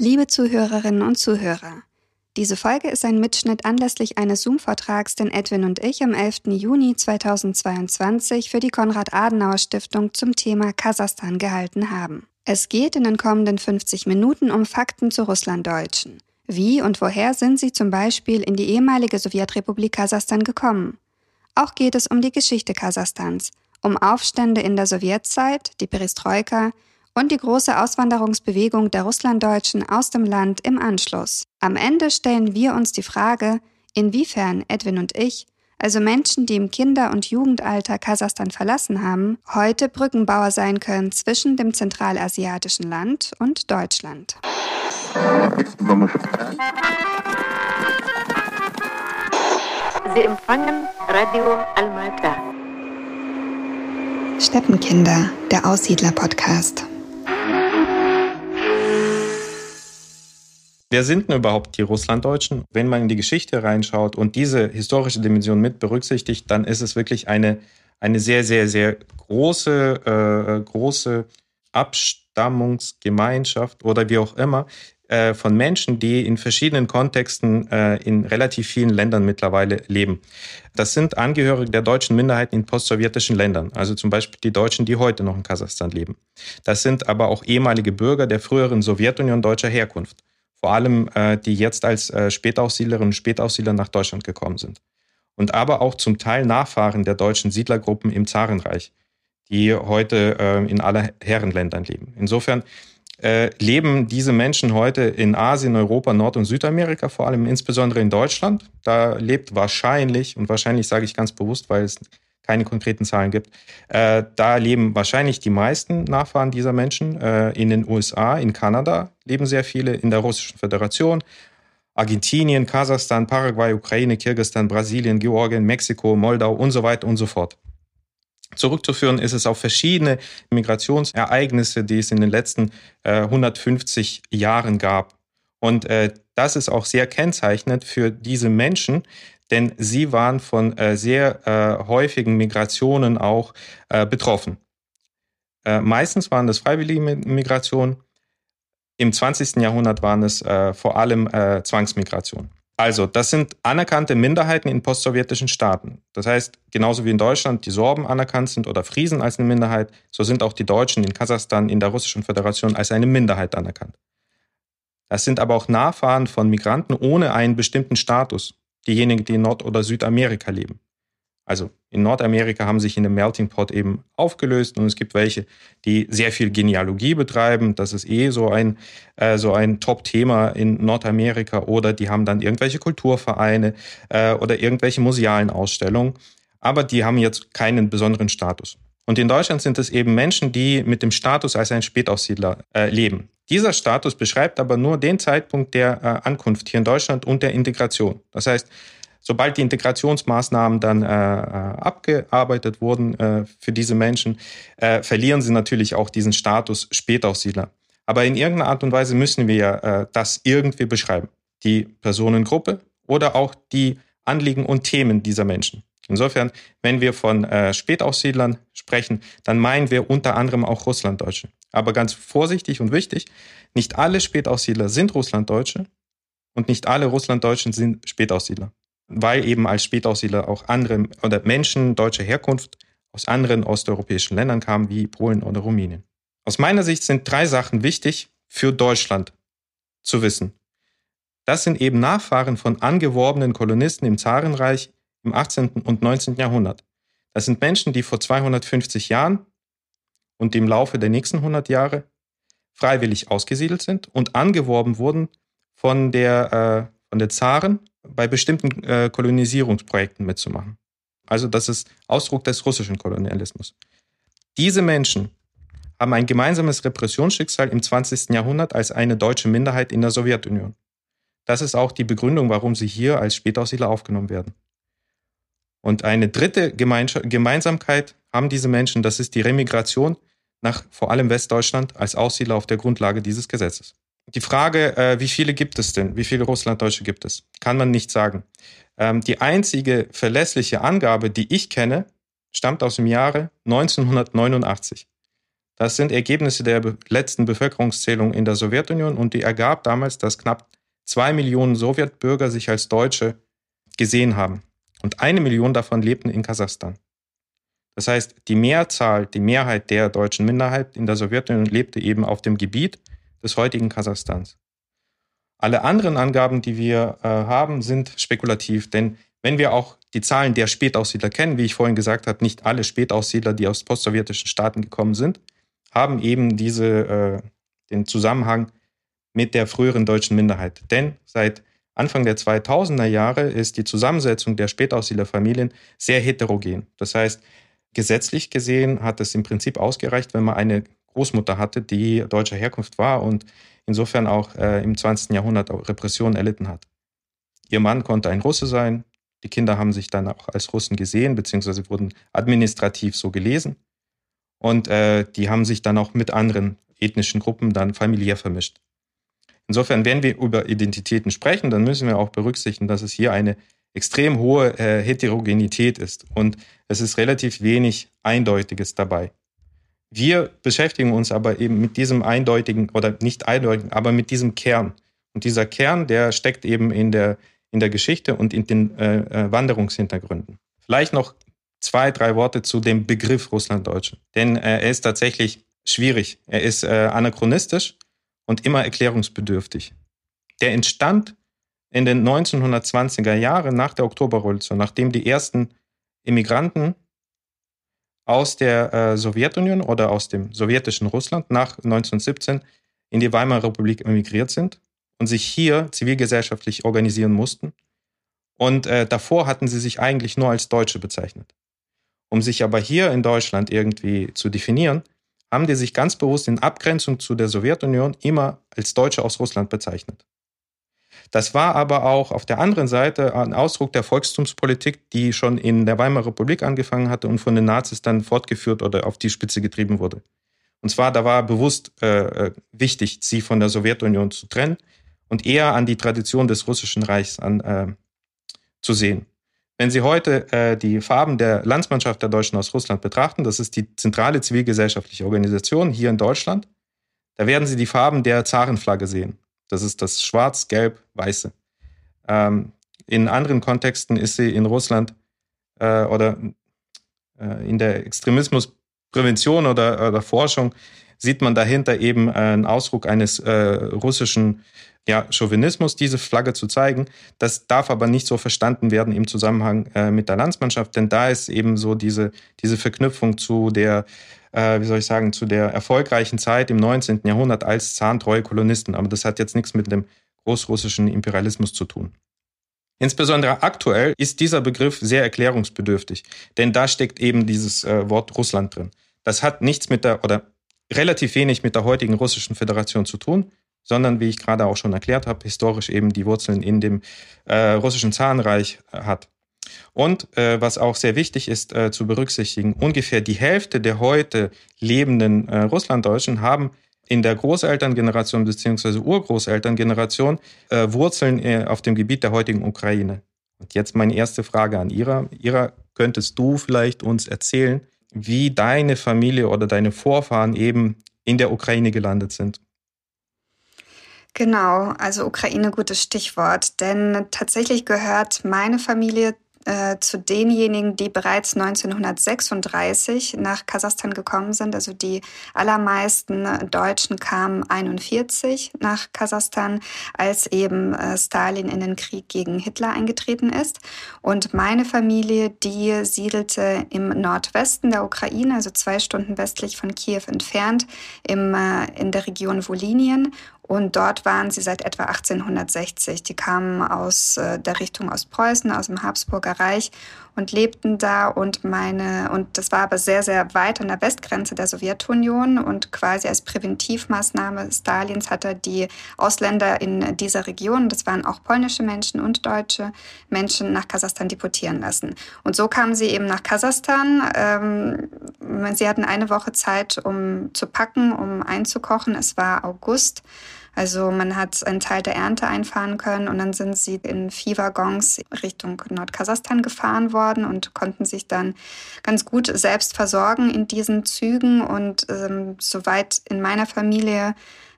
Liebe Zuhörerinnen und Zuhörer, diese Folge ist ein Mitschnitt anlässlich eines Zoom-Vortrags, den Edwin und ich am 11. Juni 2022 für die Konrad-Adenauer-Stiftung zum Thema Kasachstan gehalten haben. Es geht in den kommenden 50 Minuten um Fakten zu Russlanddeutschen. Wie und woher sind sie zum Beispiel in die ehemalige Sowjetrepublik Kasachstan gekommen? Auch geht es um die Geschichte Kasachstans, um Aufstände in der Sowjetzeit, die Perestroika, und die große Auswanderungsbewegung der Russlanddeutschen aus dem Land im Anschluss. Am Ende stellen wir uns die Frage, inwiefern Edwin und ich, also Menschen, die im Kinder- und Jugendalter Kasachstan verlassen haben, heute Brückenbauer sein können zwischen dem zentralasiatischen Land und Deutschland. Sie empfangen Radio Almata. Steppenkinder, der Aussiedler-Podcast. Wer sind denn überhaupt die Russlanddeutschen? Wenn man in die Geschichte reinschaut und diese historische Dimension mit berücksichtigt, dann ist es wirklich eine, eine sehr, sehr, sehr große, äh, große Abstammungsgemeinschaft oder wie auch immer äh, von Menschen, die in verschiedenen Kontexten äh, in relativ vielen Ländern mittlerweile leben. Das sind Angehörige der deutschen Minderheiten in postsowjetischen Ländern, also zum Beispiel die Deutschen, die heute noch in Kasachstan leben. Das sind aber auch ehemalige Bürger der früheren Sowjetunion deutscher Herkunft vor allem äh, die jetzt als äh, Spätaussiedlerinnen und Spätaussiedler nach Deutschland gekommen sind. Und aber auch zum Teil Nachfahren der deutschen Siedlergruppen im Zarenreich, die heute äh, in aller Herrenländern leben. Insofern äh, leben diese Menschen heute in Asien, Europa, Nord- und Südamerika, vor allem insbesondere in Deutschland. Da lebt wahrscheinlich, und wahrscheinlich sage ich ganz bewusst, weil es keine konkreten Zahlen gibt. Äh, da leben wahrscheinlich die meisten Nachfahren dieser Menschen. Äh, in den USA, in Kanada leben sehr viele, in der Russischen Föderation, Argentinien, Kasachstan, Paraguay, Ukraine, Kirgisistan, Brasilien, Georgien, Mexiko, Moldau und so weiter und so fort. Zurückzuführen ist es auf verschiedene Migrationsereignisse, die es in den letzten äh, 150 Jahren gab. Und äh, das ist auch sehr kennzeichnend für diese Menschen, denn sie waren von äh, sehr äh, häufigen Migrationen auch äh, betroffen. Äh, meistens waren das freiwillige Migrationen. Im 20. Jahrhundert waren es vor allem Zwangsmigrationen. Also, das sind anerkannte Minderheiten in postsowjetischen Staaten. Das heißt, genauso wie in Deutschland die Sorben anerkannt sind oder Friesen als eine Minderheit, so sind auch die Deutschen in Kasachstan in der Russischen Föderation als eine Minderheit anerkannt. Das sind aber auch Nachfahren von Migranten ohne einen bestimmten Status diejenigen, die in Nord- oder Südamerika leben. Also in Nordamerika haben sich in dem Melting Pot eben aufgelöst und es gibt welche, die sehr viel Genealogie betreiben. Das ist eh so ein, äh, so ein Top-Thema in Nordamerika. Oder die haben dann irgendwelche Kulturvereine äh, oder irgendwelche musealen Ausstellungen. Aber die haben jetzt keinen besonderen Status. Und in Deutschland sind es eben Menschen, die mit dem Status als ein Spätaussiedler äh, leben. Dieser Status beschreibt aber nur den Zeitpunkt der äh, Ankunft hier in Deutschland und der Integration. Das heißt, sobald die Integrationsmaßnahmen dann äh, äh, abgearbeitet wurden äh, für diese Menschen, äh, verlieren sie natürlich auch diesen Status Spätaussiedler. Aber in irgendeiner Art und Weise müssen wir äh, das irgendwie beschreiben. Die Personengruppe oder auch die Anliegen und Themen dieser Menschen. Insofern, wenn wir von äh, Spätaussiedlern sprechen, dann meinen wir unter anderem auch Russlanddeutsche. Aber ganz vorsichtig und wichtig, nicht alle Spätaussiedler sind Russlanddeutsche und nicht alle Russlanddeutschen sind Spätaussiedler, weil eben als Spätaussiedler auch andere oder Menschen deutscher Herkunft aus anderen osteuropäischen Ländern kamen, wie Polen oder Rumänien. Aus meiner Sicht sind drei Sachen wichtig für Deutschland zu wissen. Das sind eben Nachfahren von angeworbenen Kolonisten im Zarenreich im 18. und 19. Jahrhundert. Das sind Menschen, die vor 250 Jahren und im Laufe der nächsten 100 Jahre freiwillig ausgesiedelt sind und angeworben wurden von der, äh, von der Zaren bei bestimmten äh, Kolonisierungsprojekten mitzumachen. Also das ist Ausdruck des russischen Kolonialismus. Diese Menschen haben ein gemeinsames Repressionsschicksal im 20. Jahrhundert als eine deutsche Minderheit in der Sowjetunion. Das ist auch die Begründung, warum sie hier als Spätaussiedler aufgenommen werden. Und eine dritte Gemeinsamkeit haben diese Menschen, das ist die Remigration nach vor allem Westdeutschland als Aussiedler auf der Grundlage dieses Gesetzes. Die Frage, äh, wie viele gibt es denn? Wie viele Russlanddeutsche gibt es? Kann man nicht sagen. Ähm, die einzige verlässliche Angabe, die ich kenne, stammt aus dem Jahre 1989. Das sind Ergebnisse der letzten Bevölkerungszählung in der Sowjetunion und die ergab damals, dass knapp zwei Millionen Sowjetbürger sich als Deutsche gesehen haben. Und eine Million davon lebten in Kasachstan. Das heißt, die Mehrzahl, die Mehrheit der deutschen Minderheit in der Sowjetunion lebte eben auf dem Gebiet des heutigen Kasachstans. Alle anderen Angaben, die wir äh, haben, sind spekulativ, denn wenn wir auch die Zahlen der Spätaussiedler kennen, wie ich vorhin gesagt habe, nicht alle Spätaussiedler, die aus postsowjetischen Staaten gekommen sind, haben eben diese, äh, den Zusammenhang mit der früheren deutschen Minderheit. Denn seit Anfang der 2000er Jahre ist die Zusammensetzung der Spätaussiedlerfamilien sehr heterogen. Das heißt, gesetzlich gesehen hat es im Prinzip ausgereicht, wenn man eine Großmutter hatte, die deutscher Herkunft war und insofern auch äh, im 20. Jahrhundert Repressionen erlitten hat. Ihr Mann konnte ein Russe sein. Die Kinder haben sich dann auch als Russen gesehen, beziehungsweise wurden administrativ so gelesen. Und äh, die haben sich dann auch mit anderen ethnischen Gruppen dann familiär vermischt. Insofern, wenn wir über Identitäten sprechen, dann müssen wir auch berücksichtigen, dass es hier eine extrem hohe äh, Heterogenität ist und es ist relativ wenig Eindeutiges dabei. Wir beschäftigen uns aber eben mit diesem eindeutigen oder nicht eindeutigen, aber mit diesem Kern. Und dieser Kern, der steckt eben in der, in der Geschichte und in den äh, äh Wanderungshintergründen. Vielleicht noch zwei, drei Worte zu dem Begriff Russlanddeutsche. Denn äh, er ist tatsächlich schwierig. Er ist äh, anachronistisch und immer erklärungsbedürftig. Der entstand in den 1920er Jahren nach der Oktoberrevolution, nachdem die ersten Immigranten aus der äh, Sowjetunion oder aus dem sowjetischen Russland nach 1917 in die Weimarer Republik emigriert sind und sich hier zivilgesellschaftlich organisieren mussten. Und äh, davor hatten sie sich eigentlich nur als Deutsche bezeichnet. Um sich aber hier in Deutschland irgendwie zu definieren, haben die sich ganz bewusst in Abgrenzung zu der Sowjetunion immer als Deutsche aus Russland bezeichnet. Das war aber auch auf der anderen Seite ein Ausdruck der Volkstumspolitik, die schon in der Weimarer Republik angefangen hatte und von den Nazis dann fortgeführt oder auf die Spitze getrieben wurde. Und zwar, da war bewusst äh, äh wichtig, sie von der Sowjetunion zu trennen und eher an die Tradition des Russischen Reichs an, äh, zu sehen. Wenn Sie heute äh, die Farben der Landsmannschaft der Deutschen aus Russland betrachten, das ist die zentrale zivilgesellschaftliche Organisation hier in Deutschland, da werden Sie die Farben der Zarenflagge sehen. Das ist das Schwarz, Gelb, Weiße. Ähm, in anderen Kontexten ist sie in Russland äh, oder äh, in der Extremismusprävention oder, oder Forschung sieht man dahinter eben einen Ausdruck eines äh, russischen ja, Chauvinismus, diese Flagge zu zeigen. Das darf aber nicht so verstanden werden im Zusammenhang äh, mit der Landsmannschaft, denn da ist eben so diese, diese Verknüpfung zu der, äh, wie soll ich sagen, zu der erfolgreichen Zeit im 19. Jahrhundert als zahntreue Kolonisten. Aber das hat jetzt nichts mit dem großrussischen Imperialismus zu tun. Insbesondere aktuell ist dieser Begriff sehr erklärungsbedürftig, denn da steckt eben dieses äh, Wort Russland drin. Das hat nichts mit der oder relativ wenig mit der heutigen russischen Föderation zu tun sondern, wie ich gerade auch schon erklärt habe, historisch eben die Wurzeln in dem äh, russischen Zarenreich äh, hat. Und äh, was auch sehr wichtig ist äh, zu berücksichtigen, ungefähr die Hälfte der heute lebenden äh, Russlanddeutschen haben in der Großelterngeneration bzw. Urgroßelterngeneration äh, Wurzeln äh, auf dem Gebiet der heutigen Ukraine. Und jetzt meine erste Frage an Ira. Ira, könntest du vielleicht uns erzählen, wie deine Familie oder deine Vorfahren eben in der Ukraine gelandet sind? Genau, also Ukraine gutes Stichwort, denn tatsächlich gehört meine Familie äh, zu denjenigen, die bereits 1936 nach Kasachstan gekommen sind. Also die allermeisten Deutschen kamen 41 nach Kasachstan, als eben äh, Stalin in den Krieg gegen Hitler eingetreten ist. Und meine Familie, die siedelte im Nordwesten der Ukraine, also zwei Stunden westlich von Kiew entfernt, im, äh, in der Region Wolinien und dort waren sie seit etwa 1860. Die kamen aus äh, der Richtung Ostpreußen, aus dem Habsburger Reich und lebten da und meine, und das war aber sehr, sehr weit an der Westgrenze der Sowjetunion und quasi als Präventivmaßnahme Stalins hat er die Ausländer in dieser Region, das waren auch polnische Menschen und deutsche Menschen, nach Kasachstan deportieren lassen. Und so kamen sie eben nach Kasachstan. Ähm, sie hatten eine Woche Zeit, um zu packen, um einzukochen. Es war August Also man hat einen Teil der Ernte einfahren können und dann sind sie in Viehwaggons Richtung Nordkasachstan gefahren worden und konnten sich dann ganz gut selbst versorgen in diesen Zügen. Und ähm, soweit in meiner Familie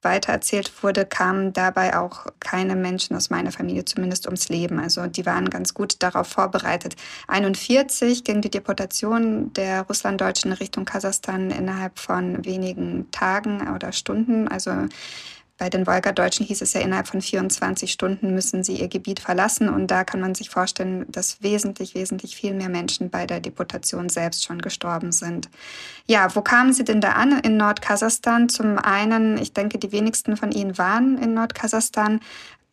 weitererzählt wurde, kamen dabei auch keine Menschen aus meiner Familie zumindest ums Leben. Also die waren ganz gut darauf vorbereitet. 41 ging die Deportation der Russlanddeutschen Richtung Kasachstan innerhalb von wenigen Tagen oder Stunden. Also bei den Wolgadeutschen hieß es ja, innerhalb von 24 Stunden müssen sie ihr Gebiet verlassen. Und da kann man sich vorstellen, dass wesentlich, wesentlich viel mehr Menschen bei der Deportation selbst schon gestorben sind. Ja, wo kamen sie denn da an in Nordkasachstan? Zum einen, ich denke, die wenigsten von ihnen waren in Nordkasachstan.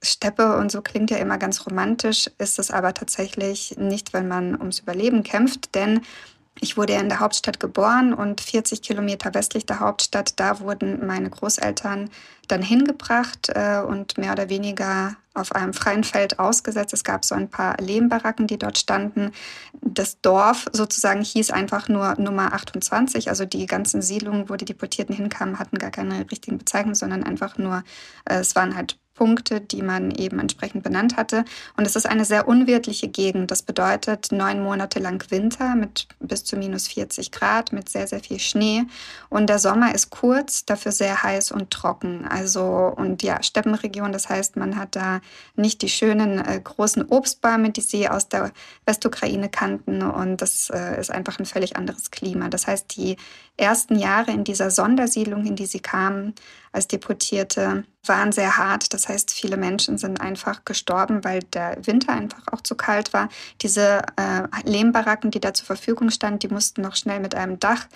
Steppe und so klingt ja immer ganz romantisch, ist es aber tatsächlich nicht, wenn man ums Überleben kämpft, denn ich wurde in der Hauptstadt geboren und 40 Kilometer westlich der Hauptstadt, da wurden meine Großeltern dann hingebracht äh, und mehr oder weniger auf einem freien Feld ausgesetzt. Es gab so ein paar Lehmbaracken, die dort standen. Das Dorf sozusagen hieß einfach nur Nummer 28. Also die ganzen Siedlungen, wo die Deportierten hinkamen, hatten gar keine richtigen Bezeichnungen, sondern einfach nur, äh, es waren halt Punkte, die man eben entsprechend benannt hatte. Und es ist eine sehr unwirtliche Gegend. Das bedeutet neun Monate lang Winter mit bis zu minus 40 Grad, mit sehr, sehr viel Schnee. Und der Sommer ist kurz, dafür sehr heiß und trocken. Also, und ja, Steppenregion, das heißt, man hat da nicht die schönen äh, großen Obstbäume, die sie aus der Westukraine kannten. Und das äh, ist einfach ein völlig anderes Klima. Das heißt, die ersten Jahre in dieser Sondersiedlung, in die sie kamen als Deportierte, waren sehr hart. Das heißt, viele Menschen sind einfach gestorben, weil der Winter einfach auch zu kalt war. Diese äh, Lehmbaracken, die da zur Verfügung standen, die mussten noch schnell mit einem Dach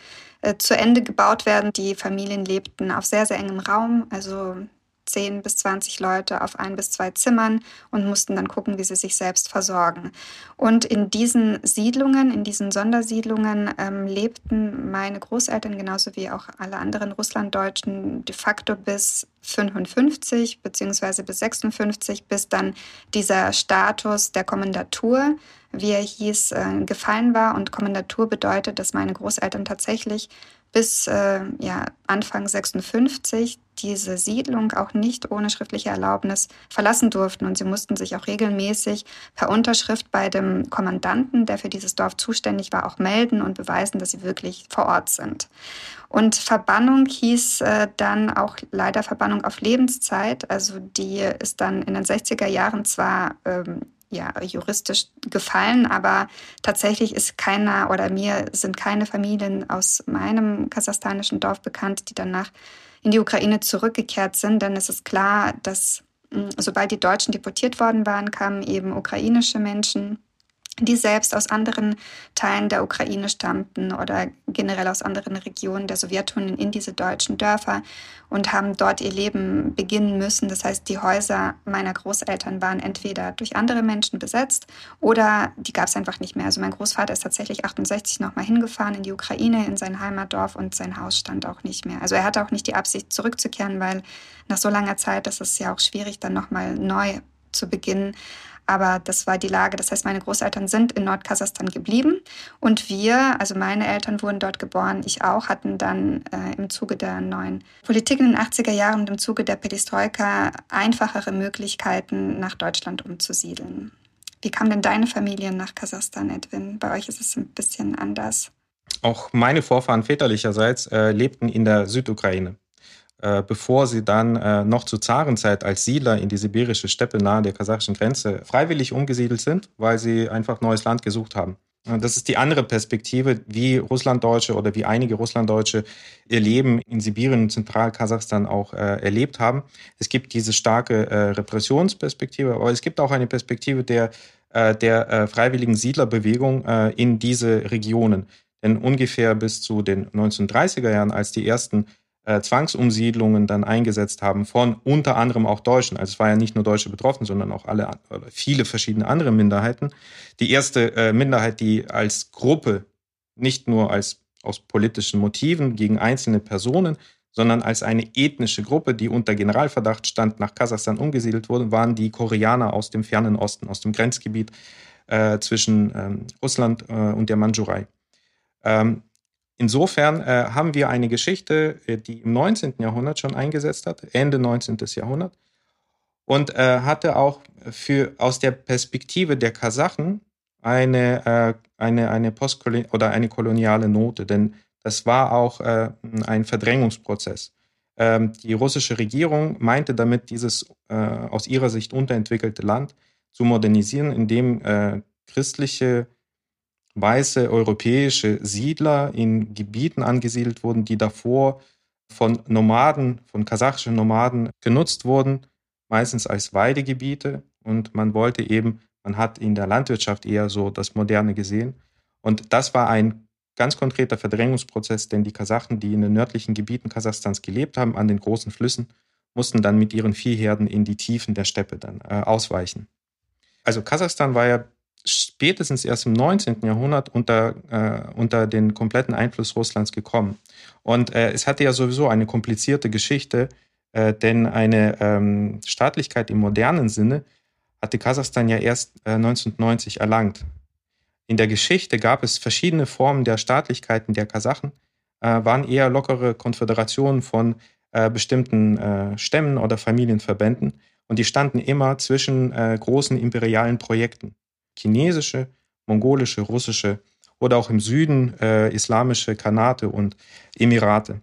äh, zu Ende gebaut werden. Die Familien lebten auf sehr, sehr engem Raum. Also 10 bis 20 Leute auf ein bis zwei Zimmern und mussten dann gucken, wie sie sich selbst versorgen. Und in diesen Siedlungen, in diesen Sondersiedlungen ähm, lebten meine Großeltern genauso wie auch alle anderen Russlanddeutschen de facto bis 55 beziehungsweise bis 56, bis dann dieser Status der Kommandatur, wie er hieß, äh, gefallen war. Und Kommandatur bedeutet, dass meine Großeltern tatsächlich bis äh, ja, Anfang 56 diese Siedlung auch nicht ohne schriftliche Erlaubnis verlassen durften. Und sie mussten sich auch regelmäßig per Unterschrift bei dem Kommandanten, der für dieses Dorf zuständig war, auch melden und beweisen, dass sie wirklich vor Ort sind. Und Verbannung hieß äh, dann auch leider Verbannung auf Lebenszeit. Also die ist dann in den 60er Jahren zwar ähm, ja, juristisch gefallen, aber tatsächlich ist keiner oder mir sind keine Familien aus meinem kasachstanischen Dorf bekannt, die danach in die Ukraine zurückgekehrt sind, denn es ist klar, dass hm, sobald die Deutschen deportiert worden waren, kamen eben ukrainische Menschen die selbst aus anderen Teilen der Ukraine stammten oder generell aus anderen Regionen der Sowjetunion in diese deutschen Dörfer und haben dort ihr Leben beginnen müssen. Das heißt, die Häuser meiner Großeltern waren entweder durch andere Menschen besetzt oder die gab es einfach nicht mehr. Also mein Großvater ist tatsächlich 68 nochmal hingefahren in die Ukraine, in sein Heimatdorf und sein Haus stand auch nicht mehr. Also er hatte auch nicht die Absicht zurückzukehren, weil nach so langer Zeit, das ist ja auch schwierig, dann nochmal neu zu beginnen. Aber das war die Lage. Das heißt, meine Großeltern sind in Nordkasachstan geblieben und wir, also meine Eltern wurden dort geboren, ich auch, hatten dann äh, im Zuge der neuen Politik in den 80er Jahren und im Zuge der Perestroika einfachere Möglichkeiten, nach Deutschland umzusiedeln. Wie kam denn deine Familie nach Kasachstan, Edwin? Bei euch ist es ein bisschen anders. Auch meine Vorfahren väterlicherseits äh, lebten in der Südukraine. Äh, bevor sie dann äh, noch zur Zarenzeit als Siedler in die sibirische Steppe nahe der kasachischen Grenze freiwillig umgesiedelt sind, weil sie einfach neues Land gesucht haben. Das ist die andere Perspektive, wie Russlanddeutsche oder wie einige Russlanddeutsche ihr Leben in Sibirien und Zentralkasachstan auch äh, erlebt haben. Es gibt diese starke äh, Repressionsperspektive, aber es gibt auch eine Perspektive der, äh, der freiwilligen Siedlerbewegung in diese Regionen. Denn ungefähr bis zu den 1930er Jahren, als die ersten äh, Zwangsumsiedlungen dann eingesetzt haben von unter anderem auch Deutschen. Also es war ja nicht nur Deutsche betroffen, sondern auch alle viele verschiedene andere Minderheiten. Die erste äh, Minderheit, die als Gruppe nicht nur als aus politischen Motiven gegen einzelne Personen, sondern als eine ethnische Gruppe, die unter Generalverdacht stand, nach Kasachstan umgesiedelt wurde, waren die Koreaner aus dem fernen Osten, aus dem Grenzgebiet äh, zwischen ähm, Russland äh, und der Mandschurei. Ähm, Insofern äh, haben wir eine Geschichte, äh, die im 19. Jahrhundert schon eingesetzt hat, Ende 19. Jahrhundert, und äh, hatte auch für aus der Perspektive der Kasachen eine, äh, eine, eine Postkolon oder eine koloniale Note, denn das war auch äh, ein Verdrängungsprozess. Ähm, die russische Regierung meinte damit, dieses äh, aus ihrer Sicht unterentwickelte Land zu modernisieren, indem christliche weiße europäische Siedler in Gebieten angesiedelt wurden, die davor von Nomaden, von kasachischen Nomaden genutzt wurden, meistens als Weidegebiete. Und man wollte eben, man hat in der Landwirtschaft eher so das Moderne gesehen. Und das war ein ganz konkreter Verdrängungsprozess, denn die Kasachen, die in den nördlichen Gebieten Kasachstans gelebt haben, an den großen Flüssen, mussten dann mit ihren Viehherden in die Tiefen der Steppe dann äh, ausweichen. Also Kasachstan war ja spätestens erst im 19. Jahrhundert unter, äh, unter den kompletten Einfluss Russlands gekommen. Und äh, es hatte ja sowieso eine komplizierte Geschichte, äh, denn eine ähm, Staatlichkeit im modernen Sinne hatte Kasachstan ja erst 1990 äh, erlangt. In der Geschichte gab es verschiedene Formen der Staatlichkeiten der Kasachen, äh, waren eher lockere Konföderationen von äh, bestimmten Stämmen oder Familienverbänden und die standen immer zwischen großen imperialen Projekten chinesische, mongolische, russische oder auch im Süden äh, islamische Kanate und Emirate.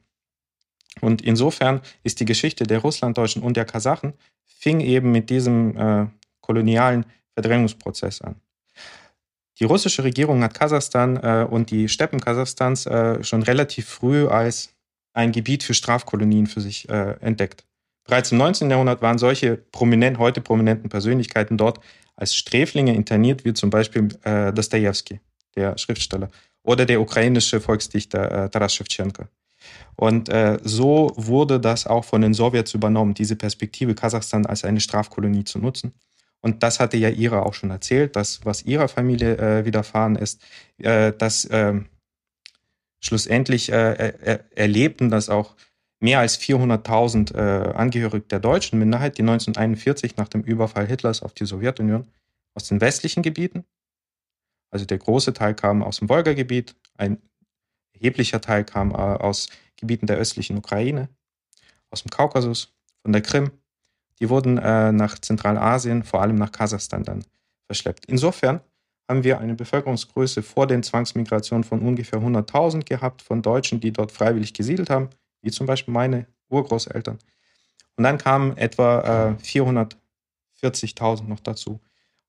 Und insofern ist die Geschichte der Russlanddeutschen und der Kasachen fing eben mit diesem äh, kolonialen Verdrängungsprozess an. Die russische Regierung hat Kasachstan äh, und die Steppen Kasachstans äh, schon relativ früh als ein Gebiet für Strafkolonien für sich äh, entdeckt. Bereits im 19. Jahrhundert waren solche prominent, heute prominenten Persönlichkeiten dort als Sträflinge interniert, wie zum Beispiel äh, Dostoevsky, der Schriftsteller, oder der ukrainische Volksdichter äh, Taras Shevchenko. Und äh, so wurde das auch von den Sowjets übernommen, diese Perspektive Kasachstan als eine Strafkolonie zu nutzen. Und das hatte ja Ira auch schon erzählt, dass was ihrer Familie äh, widerfahren ist, äh, dass äh, schlussendlich äh, er, erlebten das auch mehr als 400.000 äh, Angehörige der deutschen Minderheit, die 1941 nach dem Überfall Hitlers auf die Sowjetunion aus den westlichen Gebieten, also der große Teil kam aus dem Wolga-Gebiet, ein erheblicher Teil kam äh, aus Gebieten der östlichen Ukraine, aus dem Kaukasus, von der Krim. Die wurden äh, nach Zentralasien, vor allem nach Kasachstan dann verschleppt. Insofern haben wir eine Bevölkerungsgröße vor den Zwangsmigrationen von ungefähr 100.000 gehabt von Deutschen, die dort freiwillig gesiedelt haben wie zum Beispiel meine Urgroßeltern. Und dann kamen etwa äh, 440.000 noch dazu.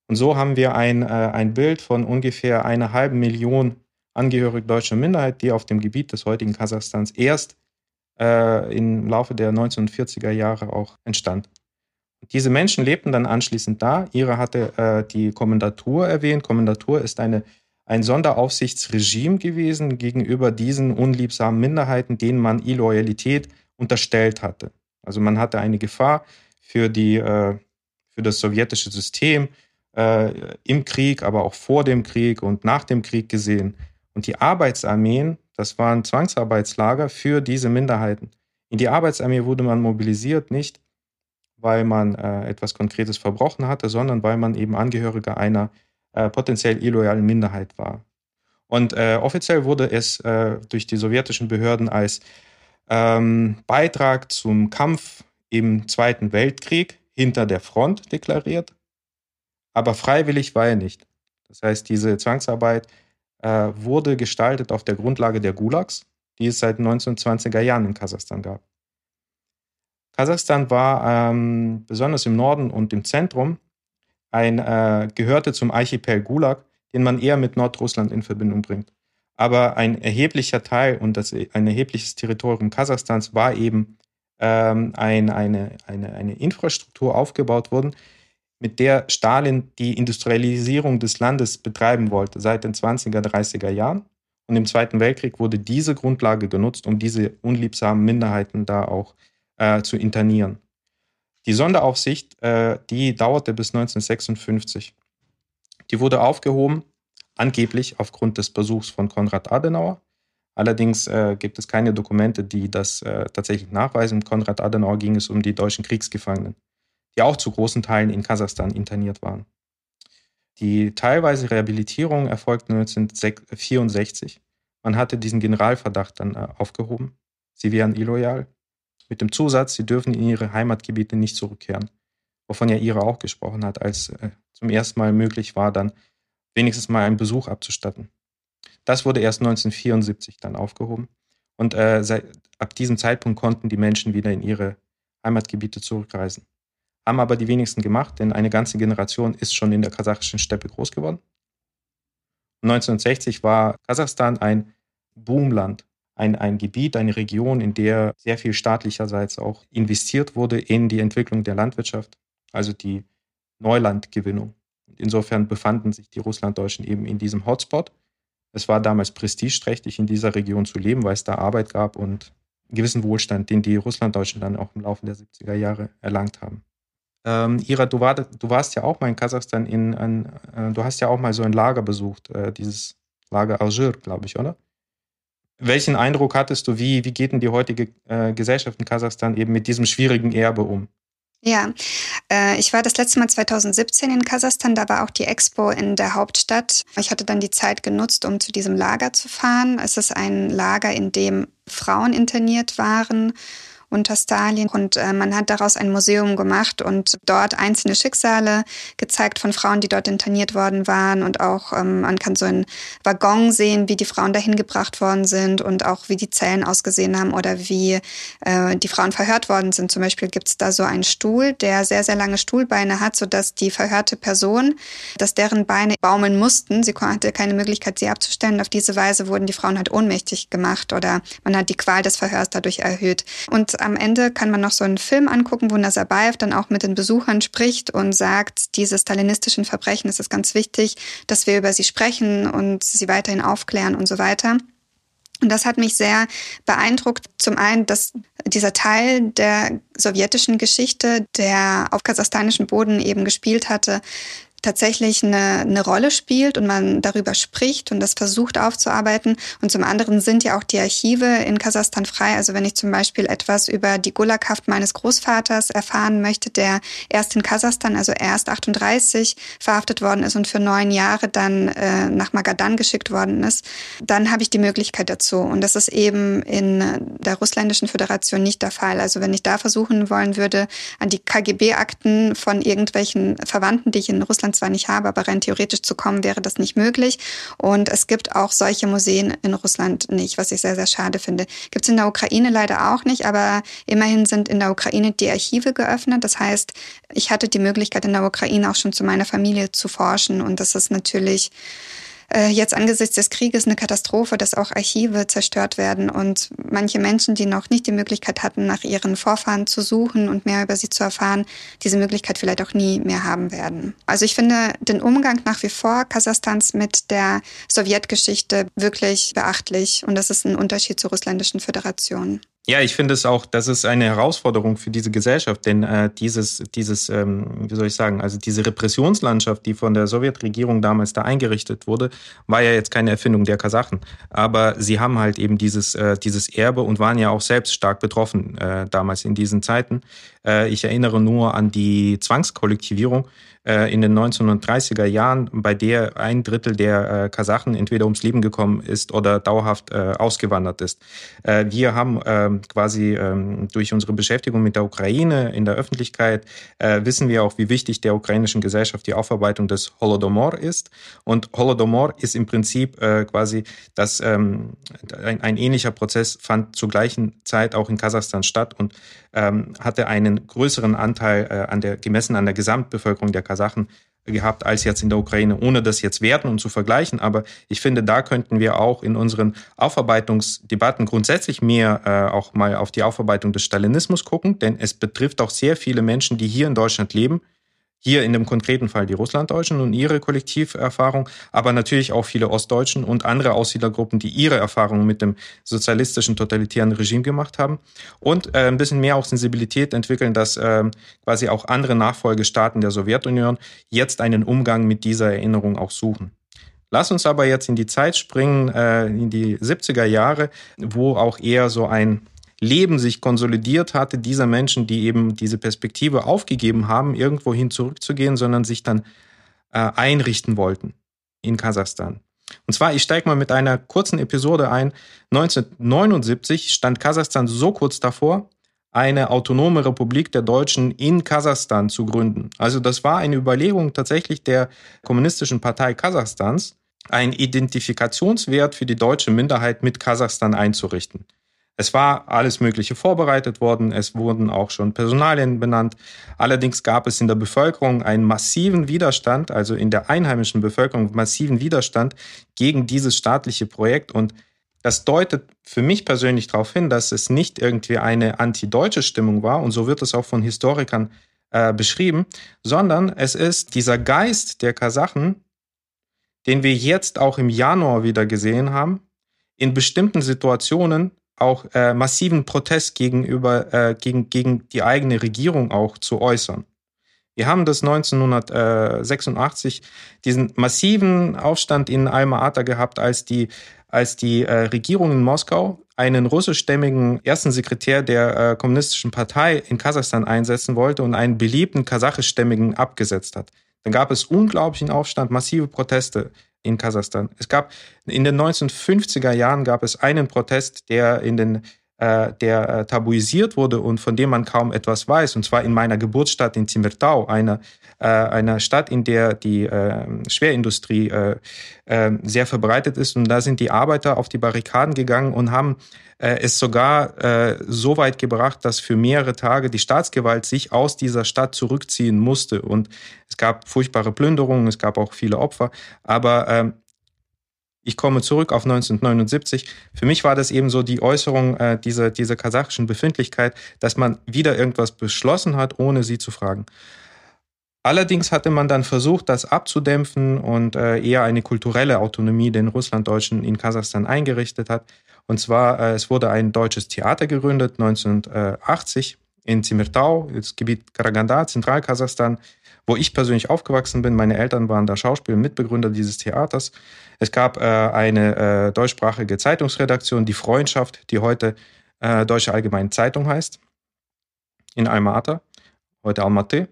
Und so haben wir ein, äh, ein Bild von ungefähr einer halben Million Angehörigen deutscher Minderheit, die auf dem Gebiet des heutigen Kasachstans erst äh, im Laufe der 1940er Jahre auch entstand. Diese Menschen lebten dann anschließend da. Ihre hatte äh, die Kommandatur erwähnt. Kommandatur ist eine ein Sonderaufsichtsregime gewesen gegenüber diesen unliebsamen Minderheiten, denen man Illoyalität unterstellt hatte. Also man hatte eine Gefahr für, die, äh, für das sowjetische System äh, im Krieg, aber auch vor dem Krieg und nach dem Krieg gesehen. Und die Arbeitsarmeen, das waren Zwangsarbeitslager für diese Minderheiten. In die Arbeitsarmee wurde man mobilisiert, nicht weil man äh, etwas Konkretes verbrochen hatte, sondern weil man eben Angehöriger einer potenziell illoyalen Minderheit war. Und äh, offiziell wurde es äh, durch die sowjetischen Behörden als ähm, Beitrag zum Kampf im Zweiten Weltkrieg hinter der Front deklariert. Aber freiwillig war er nicht. Das heißt, diese Zwangsarbeit äh, wurde gestaltet auf der Grundlage der Gulags, die es seit 1920er Jahren in Kasachstan gab. Kasachstan war ähm, besonders im Norden und im Zentrum ein, äh, gehörte zum Archipel Gulag, den man eher mit Nordrussland in Verbindung bringt. Aber ein erheblicher Teil und das, ein erhebliches Territorium Kasachstans war eben ähm, ein, eine, eine, eine Infrastruktur aufgebaut worden, mit der Stalin die Industrialisierung des Landes betreiben wollte seit den 20er, 30er Jahren. Und im Zweiten Weltkrieg wurde diese Grundlage genutzt, um diese unliebsamen Minderheiten da auch äh, zu internieren. Die Sonderaufsicht, äh, die dauerte bis 1956. Die wurde aufgehoben, angeblich aufgrund des Besuchs von Konrad Adenauer. Allerdings äh, gibt es keine Dokumente, die das äh, tatsächlich nachweisen. Konrad Adenauer ging es um die deutschen Kriegsgefangenen, die auch zu großen Teilen in Kasachstan interniert waren. Die teilweise Rehabilitierung erfolgte 1964. Man hatte diesen Generalverdacht dann äh, aufgehoben. Sie wären illoyal. Mit dem Zusatz, sie dürfen in ihre Heimatgebiete nicht zurückkehren. Wovon ja Ira auch gesprochen hat, als äh, zum ersten Mal möglich war, dann wenigstens mal einen Besuch abzustatten. Das wurde erst 1974 dann aufgehoben. Und äh, seit, ab diesem Zeitpunkt konnten die Menschen wieder in ihre Heimatgebiete zurückreisen. Haben aber die wenigsten gemacht, denn eine ganze Generation ist schon in der kasachischen Steppe groß geworden. 1960 war Kasachstan ein Boomland, ein, ein Gebiet, eine Region, in der sehr viel staatlicherseits auch investiert wurde in die Entwicklung der Landwirtschaft, also die Neulandgewinnung. Insofern befanden sich die Russlanddeutschen eben in diesem Hotspot. Es war damals prestigeträchtig, in dieser Region zu leben, weil es da Arbeit gab und einen gewissen Wohlstand, den die Russlanddeutschen dann auch im Laufe der 70er Jahre erlangt haben. Ähm, Ira, du, war, du, warst ja auch mal in Kasachstan in ein, äh, du hast ja auch mal so ein Lager besucht, äh, dieses Lager Algier, glaube ich, oder? Welchen Eindruck hattest du, wie, wie geht denn die heutige äh, Gesellschaft in Kasachstan eben mit diesem schwierigen Erbe um? Ja, äh, ich war das letzte Mal 2017 in Kasachstan, da war auch die Expo in der Hauptstadt. Ich hatte dann die Zeit genutzt, um zu diesem Lager zu fahren. Es ist ein Lager, in dem Frauen interniert waren unter Stalin. Und äh, man hat daraus ein Museum gemacht und dort einzelne Schicksale gezeigt von Frauen, die dort interniert worden waren. Und auch ähm, man kann so einen Waggon sehen, wie die Frauen dahin gebracht worden sind und auch wie die Zellen ausgesehen haben oder wie äh, die Frauen verhört worden sind. Zum Beispiel gibt es da so einen Stuhl, der sehr, sehr lange Stuhlbeine hat, sodass die verhörte Person, dass deren Beine baumeln mussten. Sie hatte keine Möglichkeit, sie abzustellen. Auf diese Weise wurden die Frauen halt ohnmächtig gemacht oder man hat die Qual des Verhörs dadurch erhöht. Und am Ende kann man noch so einen Film angucken, wo Nazarbayev dann auch mit den Besuchern spricht und sagt, diese stalinistischen Verbrechen ist es ganz wichtig, dass wir über sie sprechen und sie weiterhin aufklären und so weiter. Und das hat mich sehr beeindruckt. Zum einen, dass dieser Teil der sowjetischen Geschichte, der auf kasachstanischem Boden eben gespielt hatte, tatsächlich eine, eine Rolle spielt und man darüber spricht und das versucht aufzuarbeiten. Und zum anderen sind ja auch die Archive in Kasachstan frei. Also wenn ich zum Beispiel etwas über die Gulaghaft meines Großvaters erfahren möchte, der erst in Kasachstan, also erst 38, verhaftet worden ist und für neun Jahre dann äh, nach Magadan geschickt worden ist, dann habe ich die Möglichkeit dazu. Und das ist eben in der russländischen Föderation nicht der Fall. Also wenn ich da versuchen wollen würde, an die KGB-Akten von irgendwelchen Verwandten, die ich in Russland zwar nicht habe, aber rein theoretisch zu kommen, wäre das nicht möglich. Und es gibt auch solche Museen in Russland nicht, was ich sehr, sehr schade finde. Gibt es in der Ukraine leider auch nicht, aber immerhin sind in der Ukraine die Archive geöffnet. Das heißt, ich hatte die Möglichkeit, in der Ukraine auch schon zu meiner Familie zu forschen. Und das ist natürlich äh, jetzt angesichts des Krieges eine Katastrophe, dass auch Archive zerstört werden und manche Menschen, die noch nicht die Möglichkeit hatten, nach ihren Vorfahren zu suchen und mehr über sie zu erfahren, diese Möglichkeit vielleicht auch nie mehr haben werden. Also ich finde den Umgang nach wie vor Kasachstans mit der Sowjetgeschichte wirklich beachtlich und das ist ein Unterschied zur russländischen Föderation. Ja, ich finde es auch, das ist eine Herausforderung für diese Gesellschaft, denn äh, dieses, dieses, ähm, wie soll ich sagen, also diese Repressionslandschaft, die von der Sowjetregierung damals da eingerichtet wurde, war ja jetzt keine Erfindung der Kasachen. Aber sie haben halt eben dieses, äh, dieses Erbe und waren ja auch selbst stark betroffen äh, damals in diesen Zeiten. Äh, ich erinnere nur an die Zwangskollektivierung äh, in den 1930er Jahren, bei der ein Drittel der äh, Kasachen entweder ums Leben gekommen ist oder dauerhaft ausgewandert ist. wir haben ähm, quasi ähm, durch unsere Beschäftigung mit der Ukraine in der Öffentlichkeit wissen wir auch, wie wichtig der ukrainischen Gesellschaft die Aufarbeitung des Holodomor ist. Und Holodomor ist im Prinzip quasi das, ähm, ein, ein ähnlicher Prozess fand zur gleichen Zeit auch in Kasachstan statt und hatte einen größeren Anteil äh, an der, gemessen an der Gesamtbevölkerung der Kasachen gehabt als jetzt in der Ukraine, ohne das jetzt werten und zu vergleichen. Aber ich finde, da könnten wir auch in unseren Aufarbeitungsdebatten grundsätzlich mehr äh, auch mal auf die Aufarbeitung des Stalinismus gucken, denn es betrifft auch sehr viele Menschen, die hier in Deutschland leben, hier in dem konkreten Fall die Russlanddeutschen und ihre Kollektiverfahrung, aber natürlich auch viele Ostdeutschen und andere Aussiedlergruppen, die ihre Erfahrungen mit dem sozialistischen totalitären Regime gemacht haben und äh, ein bisschen mehr auch Sensibilität entwickeln, dass äh, quasi auch andere Nachfolgestaaten der Sowjetunion jetzt einen Umgang mit dieser Erinnerung auch suchen. Lass uns aber jetzt in die Zeit springen, äh, in die 70er Jahre, wo auch eher so ein Leben sich konsolidiert hatte, dieser Menschen, die eben diese Perspektive aufgegeben haben, irgendwohin zurückzugehen, sondern sich dann äh, einrichten wollten in Kasachstan. Und zwar, ich steige mal mit einer kurzen Episode ein. 1979 stand Kasachstan so kurz davor, eine autonome Republik der Deutschen in Kasachstan zu gründen. Also das war eine Überlegung tatsächlich der Kommunistischen Partei Kasachstans, einen Identifikationswert für die deutsche Minderheit mit Kasachstan einzurichten. Es war alles Mögliche vorbereitet worden, es wurden auch schon Personalien benannt. Allerdings gab es in der Bevölkerung einen massiven Widerstand, also in der einheimischen Bevölkerung massiven Widerstand gegen dieses staatliche Projekt und das deutet für mich persönlich darauf hin, dass es nicht irgendwie eine antideutsche Stimmung war, und so wird es auch von Historikern äh, beschrieben, sondern es ist dieser Geist der Kasachen, den wir jetzt auch im Januar wieder gesehen haben, in bestimmten Situationen auch äh, massiven Protest gegenüber äh, gegen, gegen die eigene Regierung auch zu äußern. Wir haben das 1986 diesen massiven Aufstand in Alma-Ata gehabt, als die als die äh, Regierung in Moskau einen russischstämmigen ersten Sekretär der äh, kommunistischen Partei in Kasachstan einsetzen wollte und einen beliebten kasachischstämmigen abgesetzt hat. Dann gab es unglaublichen Aufstand, massive Proteste in Kasachstan. Es gab in den 1950er Jahren gab es einen Protest, der in den äh, der äh, tabuisiert wurde und von dem man kaum etwas weiß, und zwar in meiner Geburtsstadt in Timirtau, einer, äh, einer Stadt, in der die äh, Schwerindustrie äh, äh, sehr verbreitet ist. Und da sind die Arbeiter auf die Barrikaden gegangen und haben äh, es sogar äh, so weit gebracht, dass für mehrere Tage die Staatsgewalt sich aus dieser Stadt zurückziehen musste. Und es gab furchtbare Plünderungen, es gab auch viele Opfer. Aber äh, ich komme zurück auf 1979. Für mich war das eben so die Äußerung äh, dieser, dieser kasachischen Befindlichkeit, dass man wieder irgendwas beschlossen hat, ohne sie zu fragen. Allerdings hatte man dann versucht, das abzudämpfen und äh, eher eine kulturelle Autonomie den Russlanddeutschen in Kasachstan eingerichtet hat. Und zwar, äh, es wurde ein deutsches Theater gegründet, 1980 in Zimirtau, das Gebiet Karaganda, Zentralkasachstan, wo ich persönlich aufgewachsen bin. Meine Eltern waren da Schauspieler, Mitbegründer dieses Theaters. Es gab äh, eine äh, deutschsprachige Zeitungsredaktion, die Freundschaft, die heute äh, Deutsche Allgemeine Zeitung heißt, in Alma-Ata, heute Almaty.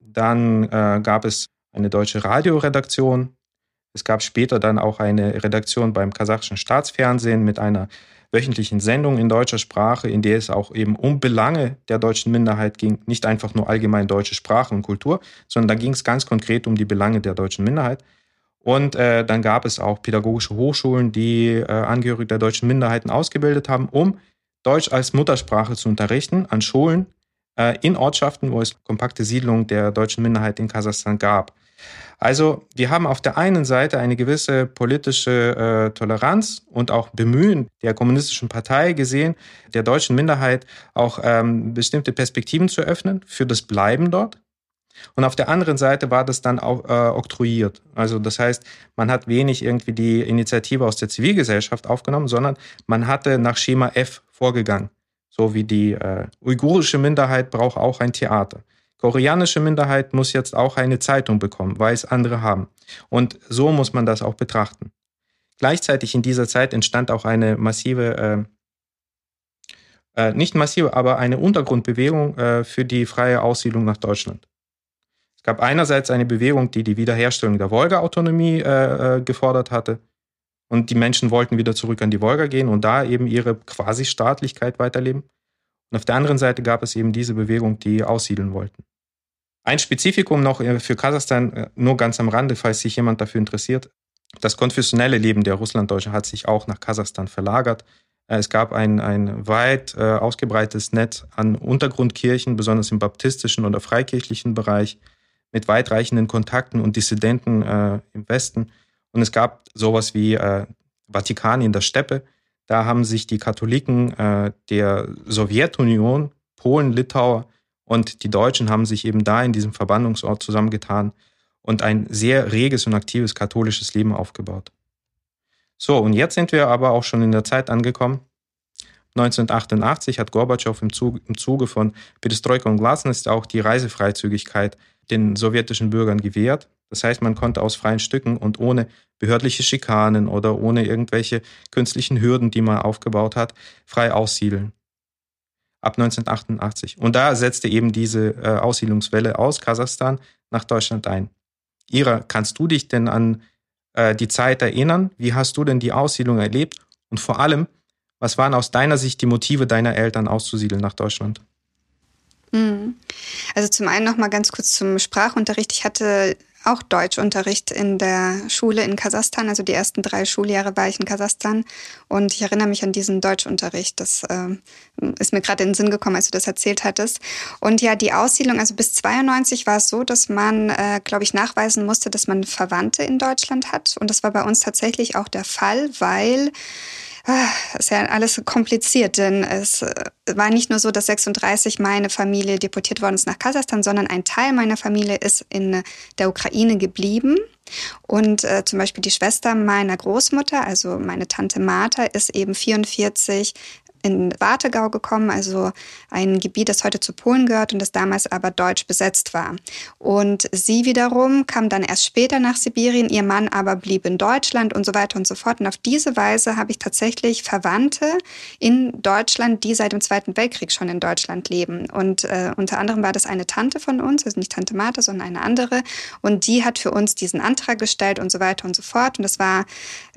Dann äh, gab es eine deutsche Radioredaktion. Es gab später dann auch eine Redaktion beim kasachischen Staatsfernsehen mit einer wöchentlichen Sendung in deutscher Sprache, in der es auch eben um Belange der deutschen Minderheit ging. Nicht einfach nur allgemein deutsche Sprache und Kultur, sondern da ging es ganz konkret um die Belange der deutschen Minderheit. Und äh, dann gab es auch pädagogische Hochschulen, die äh, Angehörige der deutschen Minderheiten ausgebildet haben, um Deutsch als Muttersprache zu unterrichten an Schulen äh, in Ortschaften, wo es kompakte Siedlungen der deutschen Minderheit in Kasachstan gab. Also wir haben auf der einen Seite eine gewisse politische äh, Toleranz und auch Bemühen der kommunistischen Partei gesehen, der deutschen Minderheit auch ähm, bestimmte Perspektiven zu öffnen für das Bleiben dort. Und auf der anderen Seite war das dann auch äh, oktroyiert. Also das heißt, man hat wenig irgendwie die Initiative aus der Zivilgesellschaft aufgenommen, sondern man hatte nach Schema F vorgegangen. So wie die äh, uigurische Minderheit braucht auch ein Theater koreanische Minderheit muss jetzt auch eine Zeitung bekommen, weil es andere haben. Und so muss man das auch betrachten. Gleichzeitig in dieser Zeit entstand auch eine massive, äh, äh, nicht massive, aber eine Untergrundbewegung äh, für die freie Aussiedlung nach Deutschland. Es gab einerseits eine Bewegung, die die Wiederherstellung der Wolga-Autonomie äh, äh, gefordert hatte. Und die Menschen wollten wieder zurück an die Wolga gehen und da eben ihre quasi Staatlichkeit weiterleben. Und auf der anderen Seite gab es eben diese Bewegung, die aussiedeln wollten. Ein Spezifikum noch äh, für Kasachstan, äh, nur ganz am Rande, falls sich jemand dafür interessiert. Das konfessionelle Leben der Russlanddeutsche hat sich auch nach Kasachstan verlagert. Äh, es gab ein, ein weit äh, ausgebreitetes Netz an Untergrundkirchen, besonders im baptistischen oder freikirchlichen Bereich, mit weitreichenden Kontakten und Dissidenten äh, im Westen. Und es gab sowas wie äh, Vatikan in der Steppe, da haben sich die Katholiken äh, der Sowjetunion, Polen, Litauer und die Deutschen haben sich eben da in diesem Verbannungsort zusammengetan und ein sehr reges und aktives katholisches Leben aufgebaut. So, und jetzt sind wir aber auch schon in der Zeit angekommen. 1988 hat Gorbatschow im Zuge, im Zuge von Perestroika und Glasnost auch die Reisefreizügigkeit den sowjetischen Bürgern gewährt. Das heißt, man konnte aus freien Stücken und ohne behördliche Schikanen oder ohne irgendwelche künstlichen Hürden, die man aufgebaut hat, frei aussiedeln. Ab 1988. Und da setzte eben diese äh, Aussiedlungswelle aus Kasachstan nach Deutschland ein. Ira, kannst du dich denn an äh, die Zeit erinnern? Wie hast du denn die Aussiedlung erlebt? Und vor allem, was waren aus deiner Sicht die Motive deiner Eltern auszusiedeln nach Deutschland? Mhm. Also zum einen noch mal ganz kurz zum Sprachunterricht. Ich hatte auch Deutschunterricht in der Schule in Kasachstan. Also die ersten drei Schuljahre war ich in Kasachstan und ich erinnere mich an diesen Deutschunterricht. Das äh, ist mir gerade in den Sinn gekommen, als du das erzählt hattest. Und ja, die Aussiedlung, also bis 92 war es so, dass man, äh, glaube ich, nachweisen musste, dass man Verwandte in Deutschland hat. Und das war bei uns tatsächlich auch der Fall, weil ist ja alles kompliziert, denn es äh, war nicht nur so, dass 36 meine Familie deportiert worden ist nach Kasachstan, sondern ein Teil meiner Familie ist in der Ukraine geblieben. Und äh, zum Beispiel die Schwester meiner Großmutter, also meine Tante Martha, ist eben 44 in Wartegau gekommen, also ein Gebiet, das heute zu Polen gehört und das damals aber deutsch besetzt war. Und sie wiederum kam dann erst später nach Sibirien, ihr Mann aber blieb in Deutschland und so weiter und so fort. Und auf diese Weise habe ich tatsächlich Verwandte in Deutschland, die seit dem Zweiten Weltkrieg schon in Deutschland leben. Und äh, unter anderem war das eine Tante von uns, also nicht Tante Martha, sondern eine andere. Und die hat für uns diesen Antrag gestellt und so weiter und so fort. Und das war,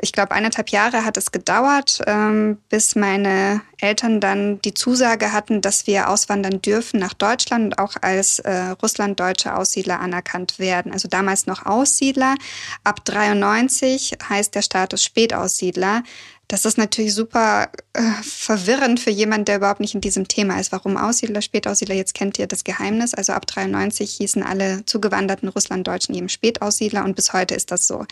ich glaube, eineinhalb Jahre hat es gedauert, ähm, bis meine Eltern dann die Zusage hatten, dass wir auswandern dürfen nach Deutschland und auch als äh, russlanddeutsche Aussiedler anerkannt werden. Also damals noch Aussiedler. Ab 93 heißt der Status Spätaussiedler. Das ist natürlich super äh, verwirrend für jemanden, der überhaupt nicht in diesem Thema ist. Warum Aussiedler, Spätaussiedler? Jetzt kennt ihr das Geheimnis. Also ab 93 hießen alle zugewanderten Russlanddeutschen eben Spätaussiedler und bis heute ist das so.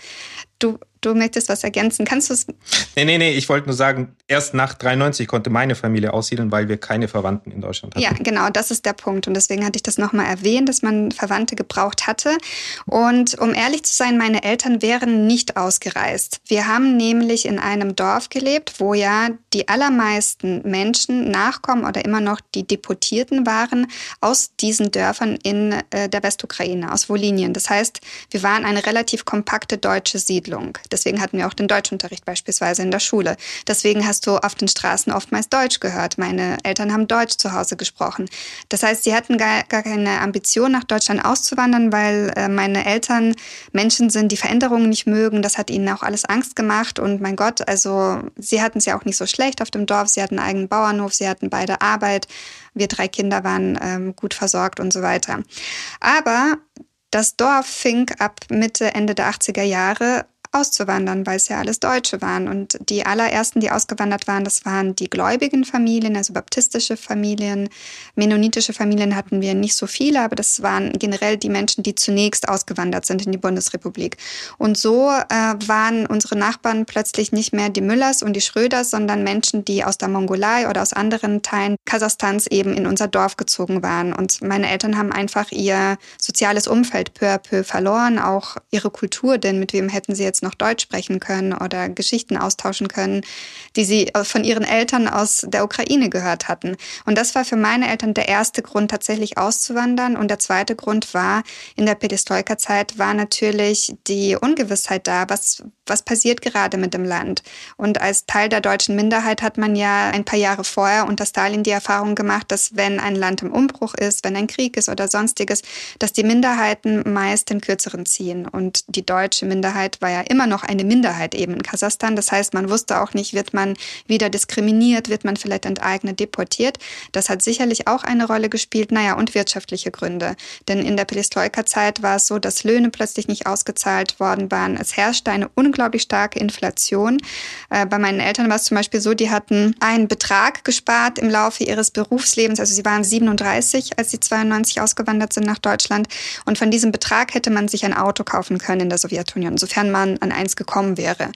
Du, du möchtest was ergänzen. Kannst du es? Nee, nee, nee. Ich wollte nur sagen, erst nach 93 konnte meine Familie aussiedeln, weil wir keine Verwandten in Deutschland hatten. Ja, genau. Das ist der Punkt. Und deswegen hatte ich das nochmal erwähnt, dass man Verwandte gebraucht hatte. Und um ehrlich zu sein, meine Eltern wären nicht ausgereist. Wir haben nämlich in einem Dorf gelebt, wo ja die allermeisten Menschen, Nachkommen oder immer noch die Deportierten waren aus diesen Dörfern in äh, der Westukraine, aus Wolinien. Das heißt, wir waren eine relativ kompakte deutsche Siedlung. Deswegen hatten wir auch den Deutschunterricht beispielsweise in der Schule. Deswegen hast du auf den Straßen oftmals Deutsch gehört. Meine Eltern haben Deutsch zu Hause gesprochen. Das heißt, sie hatten gar, gar keine Ambition, nach Deutschland auszuwandern, weil äh, meine Eltern Menschen sind, die Veränderungen nicht mögen. Das hat ihnen auch alles Angst gemacht. Und mein Gott, also sie hatten es ja auch nicht so schlecht auf dem Dorf. Sie hatten einen eigenen Bauernhof, sie hatten beide Arbeit. Wir drei Kinder waren ähm, gut versorgt und so weiter. Aber das Dorf fing ab Mitte, Ende der 80er Jahre auszuwandern, weil es ja alles Deutsche waren. Und die allerersten, die ausgewandert waren, das waren die gläubigen Familien, also baptistische Familien. Mennonitische Familien hatten wir nicht so viele, aber das waren generell die Menschen, die zunächst ausgewandert sind in die Bundesrepublik. Und so äh, waren unsere Nachbarn plötzlich nicht mehr die Müllers und die Schröders, sondern Menschen, die aus der Mongolei oder aus anderen Teilen Kasachstans eben in unser Dorf gezogen waren. Und meine Eltern haben einfach ihr soziales Umfeld peu à peu verloren, auch ihre Kultur, denn mit wem hätten sie jetzt jetzt noch Deutsch sprechen können oder Geschichten austauschen können, die sie von ihren Eltern aus der Ukraine gehört hatten. Und das war für meine Eltern der erste Grund, tatsächlich auszuwandern. Und der zweite Grund war, in der Perestroika-Zeit war natürlich die Ungewissheit da, was, was passiert gerade mit dem Land. Und als Teil der deutschen Minderheit hat man ja ein paar Jahre vorher unter Stalin die Erfahrung gemacht, dass wenn ein Land im Umbruch ist, wenn ein Krieg ist oder sonstiges, dass die Minderheiten meist den Kürzeren ziehen. Und die deutsche Minderheit war ja immer noch eine Minderheit eben in Kasachstan. Das heißt, man wusste auch nicht, wird man wieder diskriminiert, wird man vielleicht enteignet, deportiert. Das hat sicherlich auch eine Rolle gespielt. Naja, und wirtschaftliche Gründe. Denn in der Perestroika-Zeit war es so, dass Löhne plötzlich nicht ausgezahlt worden waren. Es herrschte eine unglaublich starke Inflation. Äh, bei meinen Eltern war es zum Beispiel so, die hatten einen Betrag gespart im Laufe ihres Berufslebens. Also sie waren 37, als sie 92 ausgewandert sind nach Deutschland. Und von diesem Betrag hätte man sich ein Auto kaufen können in der Sowjetunion, sofern man an eins gekommen wäre.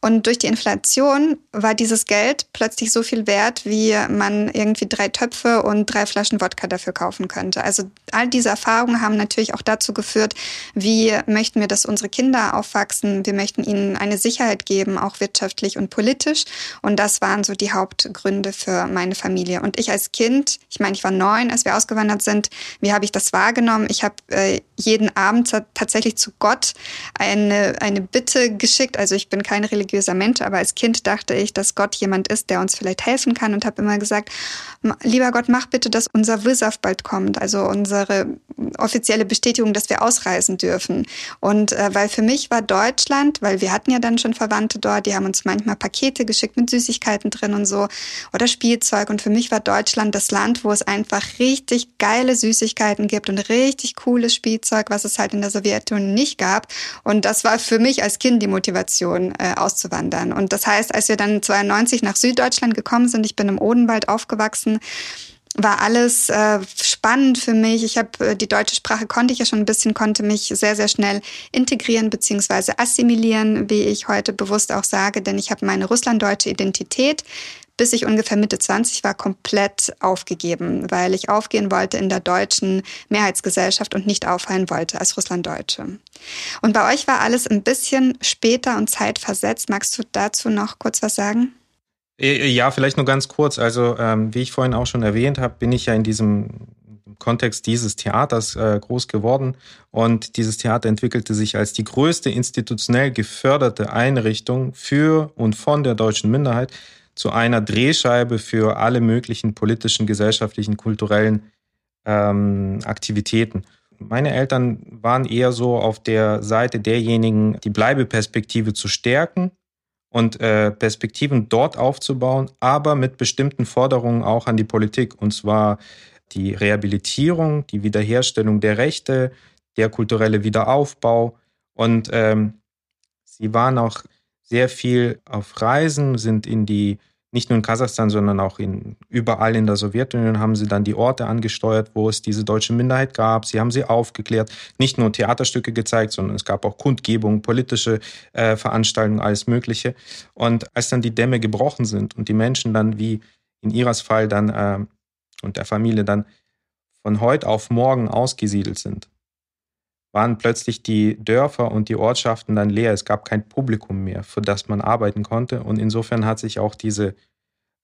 Und durch die Inflation war dieses Geld plötzlich so viel wert, wie man irgendwie drei Töpfe und drei Flaschen Wodka dafür kaufen könnte. Also all diese Erfahrungen haben natürlich auch dazu geführt, wie möchten wir, dass unsere Kinder aufwachsen. Wir möchten ihnen eine Sicherheit geben, auch wirtschaftlich und politisch. Und das waren so die Hauptgründe für meine Familie. Und ich als Kind, ich meine, ich war neun, als wir ausgewandert sind. Wie habe ich das wahrgenommen? Ich habe äh, jeden Abend tatsächlich zu Gott eine, eine Bitte geschickt. Also ich bin kein religiöser Mensch, aber als Kind dachte ich, dass Gott jemand ist, der uns vielleicht helfen kann und habe immer gesagt, lieber Gott, mach bitte, dass unser Wirsaft bald kommt, also unsere offizielle Bestätigung, dass wir ausreisen dürfen. Und äh, weil für mich war Deutschland, weil wir hatten ja dann schon Verwandte dort, die haben uns manchmal Pakete geschickt mit Süßigkeiten drin und so oder Spielzeug. Und für mich war Deutschland das Land, wo es einfach richtig geile Süßigkeiten gibt und richtig cooles Spielzeug, was es halt in der Sowjetunion nicht gab. Und das war für mich als Kind die Motivation, äh, auszuwandern. Und das heißt, als wir dann 92 nach Süddeutschland gekommen sind, ich bin im Odenwald aufgewachsen, war alles äh, spannend für mich. Ich habe äh, die deutsche Sprache konnte ich ja schon ein bisschen, konnte mich sehr sehr schnell integrieren beziehungsweise assimilieren, wie ich heute bewusst auch sage, denn ich habe meine russlanddeutsche Identität bis ich ungefähr Mitte 20 war, komplett aufgegeben, weil ich aufgehen wollte in der deutschen Mehrheitsgesellschaft und nicht auffallen wollte als Russlanddeutsche. Und bei euch war alles ein bisschen später und zeitversetzt. Magst du dazu noch kurz was sagen? Äh, ja, vielleicht nur ganz kurz. Also, ähm, wie ich vorhin auch schon erwähnt habe, bin ich ja in diesem Kontext dieses Theaters äh, groß geworden. Und dieses Theater entwickelte sich als die größte institutionell geförderte Einrichtung für und von der deutschen Minderheit zu einer Drehscheibe für alle möglichen politischen, gesellschaftlichen, kulturellen ähm, Aktivitäten. Meine Eltern waren eher so auf der Seite derjenigen, die Bleibeperspektive zu stärken und äh, Perspektiven dort aufzubauen, aber mit bestimmten Forderungen auch an die Politik. Und zwar die Rehabilitierung, die Wiederherstellung der Rechte, der kulturelle Wiederaufbau. Und ähm, sie waren auch sehr viel auf Reisen, sind in die nicht nur in Kasachstan, sondern auch in, überall in der Sowjetunion haben sie dann die Orte angesteuert, wo es diese deutsche Minderheit gab. Sie haben sie aufgeklärt, nicht nur Theaterstücke gezeigt, sondern es gab auch Kundgebungen, politische äh, Veranstaltungen, alles Mögliche. Und als dann die Dämme gebrochen sind und die Menschen dann wie in Iras Fall dann äh, und der Familie dann von heute auf morgen ausgesiedelt sind, waren plötzlich die Dörfer und die Ortschaften dann leer. Es gab kein Publikum mehr, für das man arbeiten konnte. Und insofern hat sich auch diese,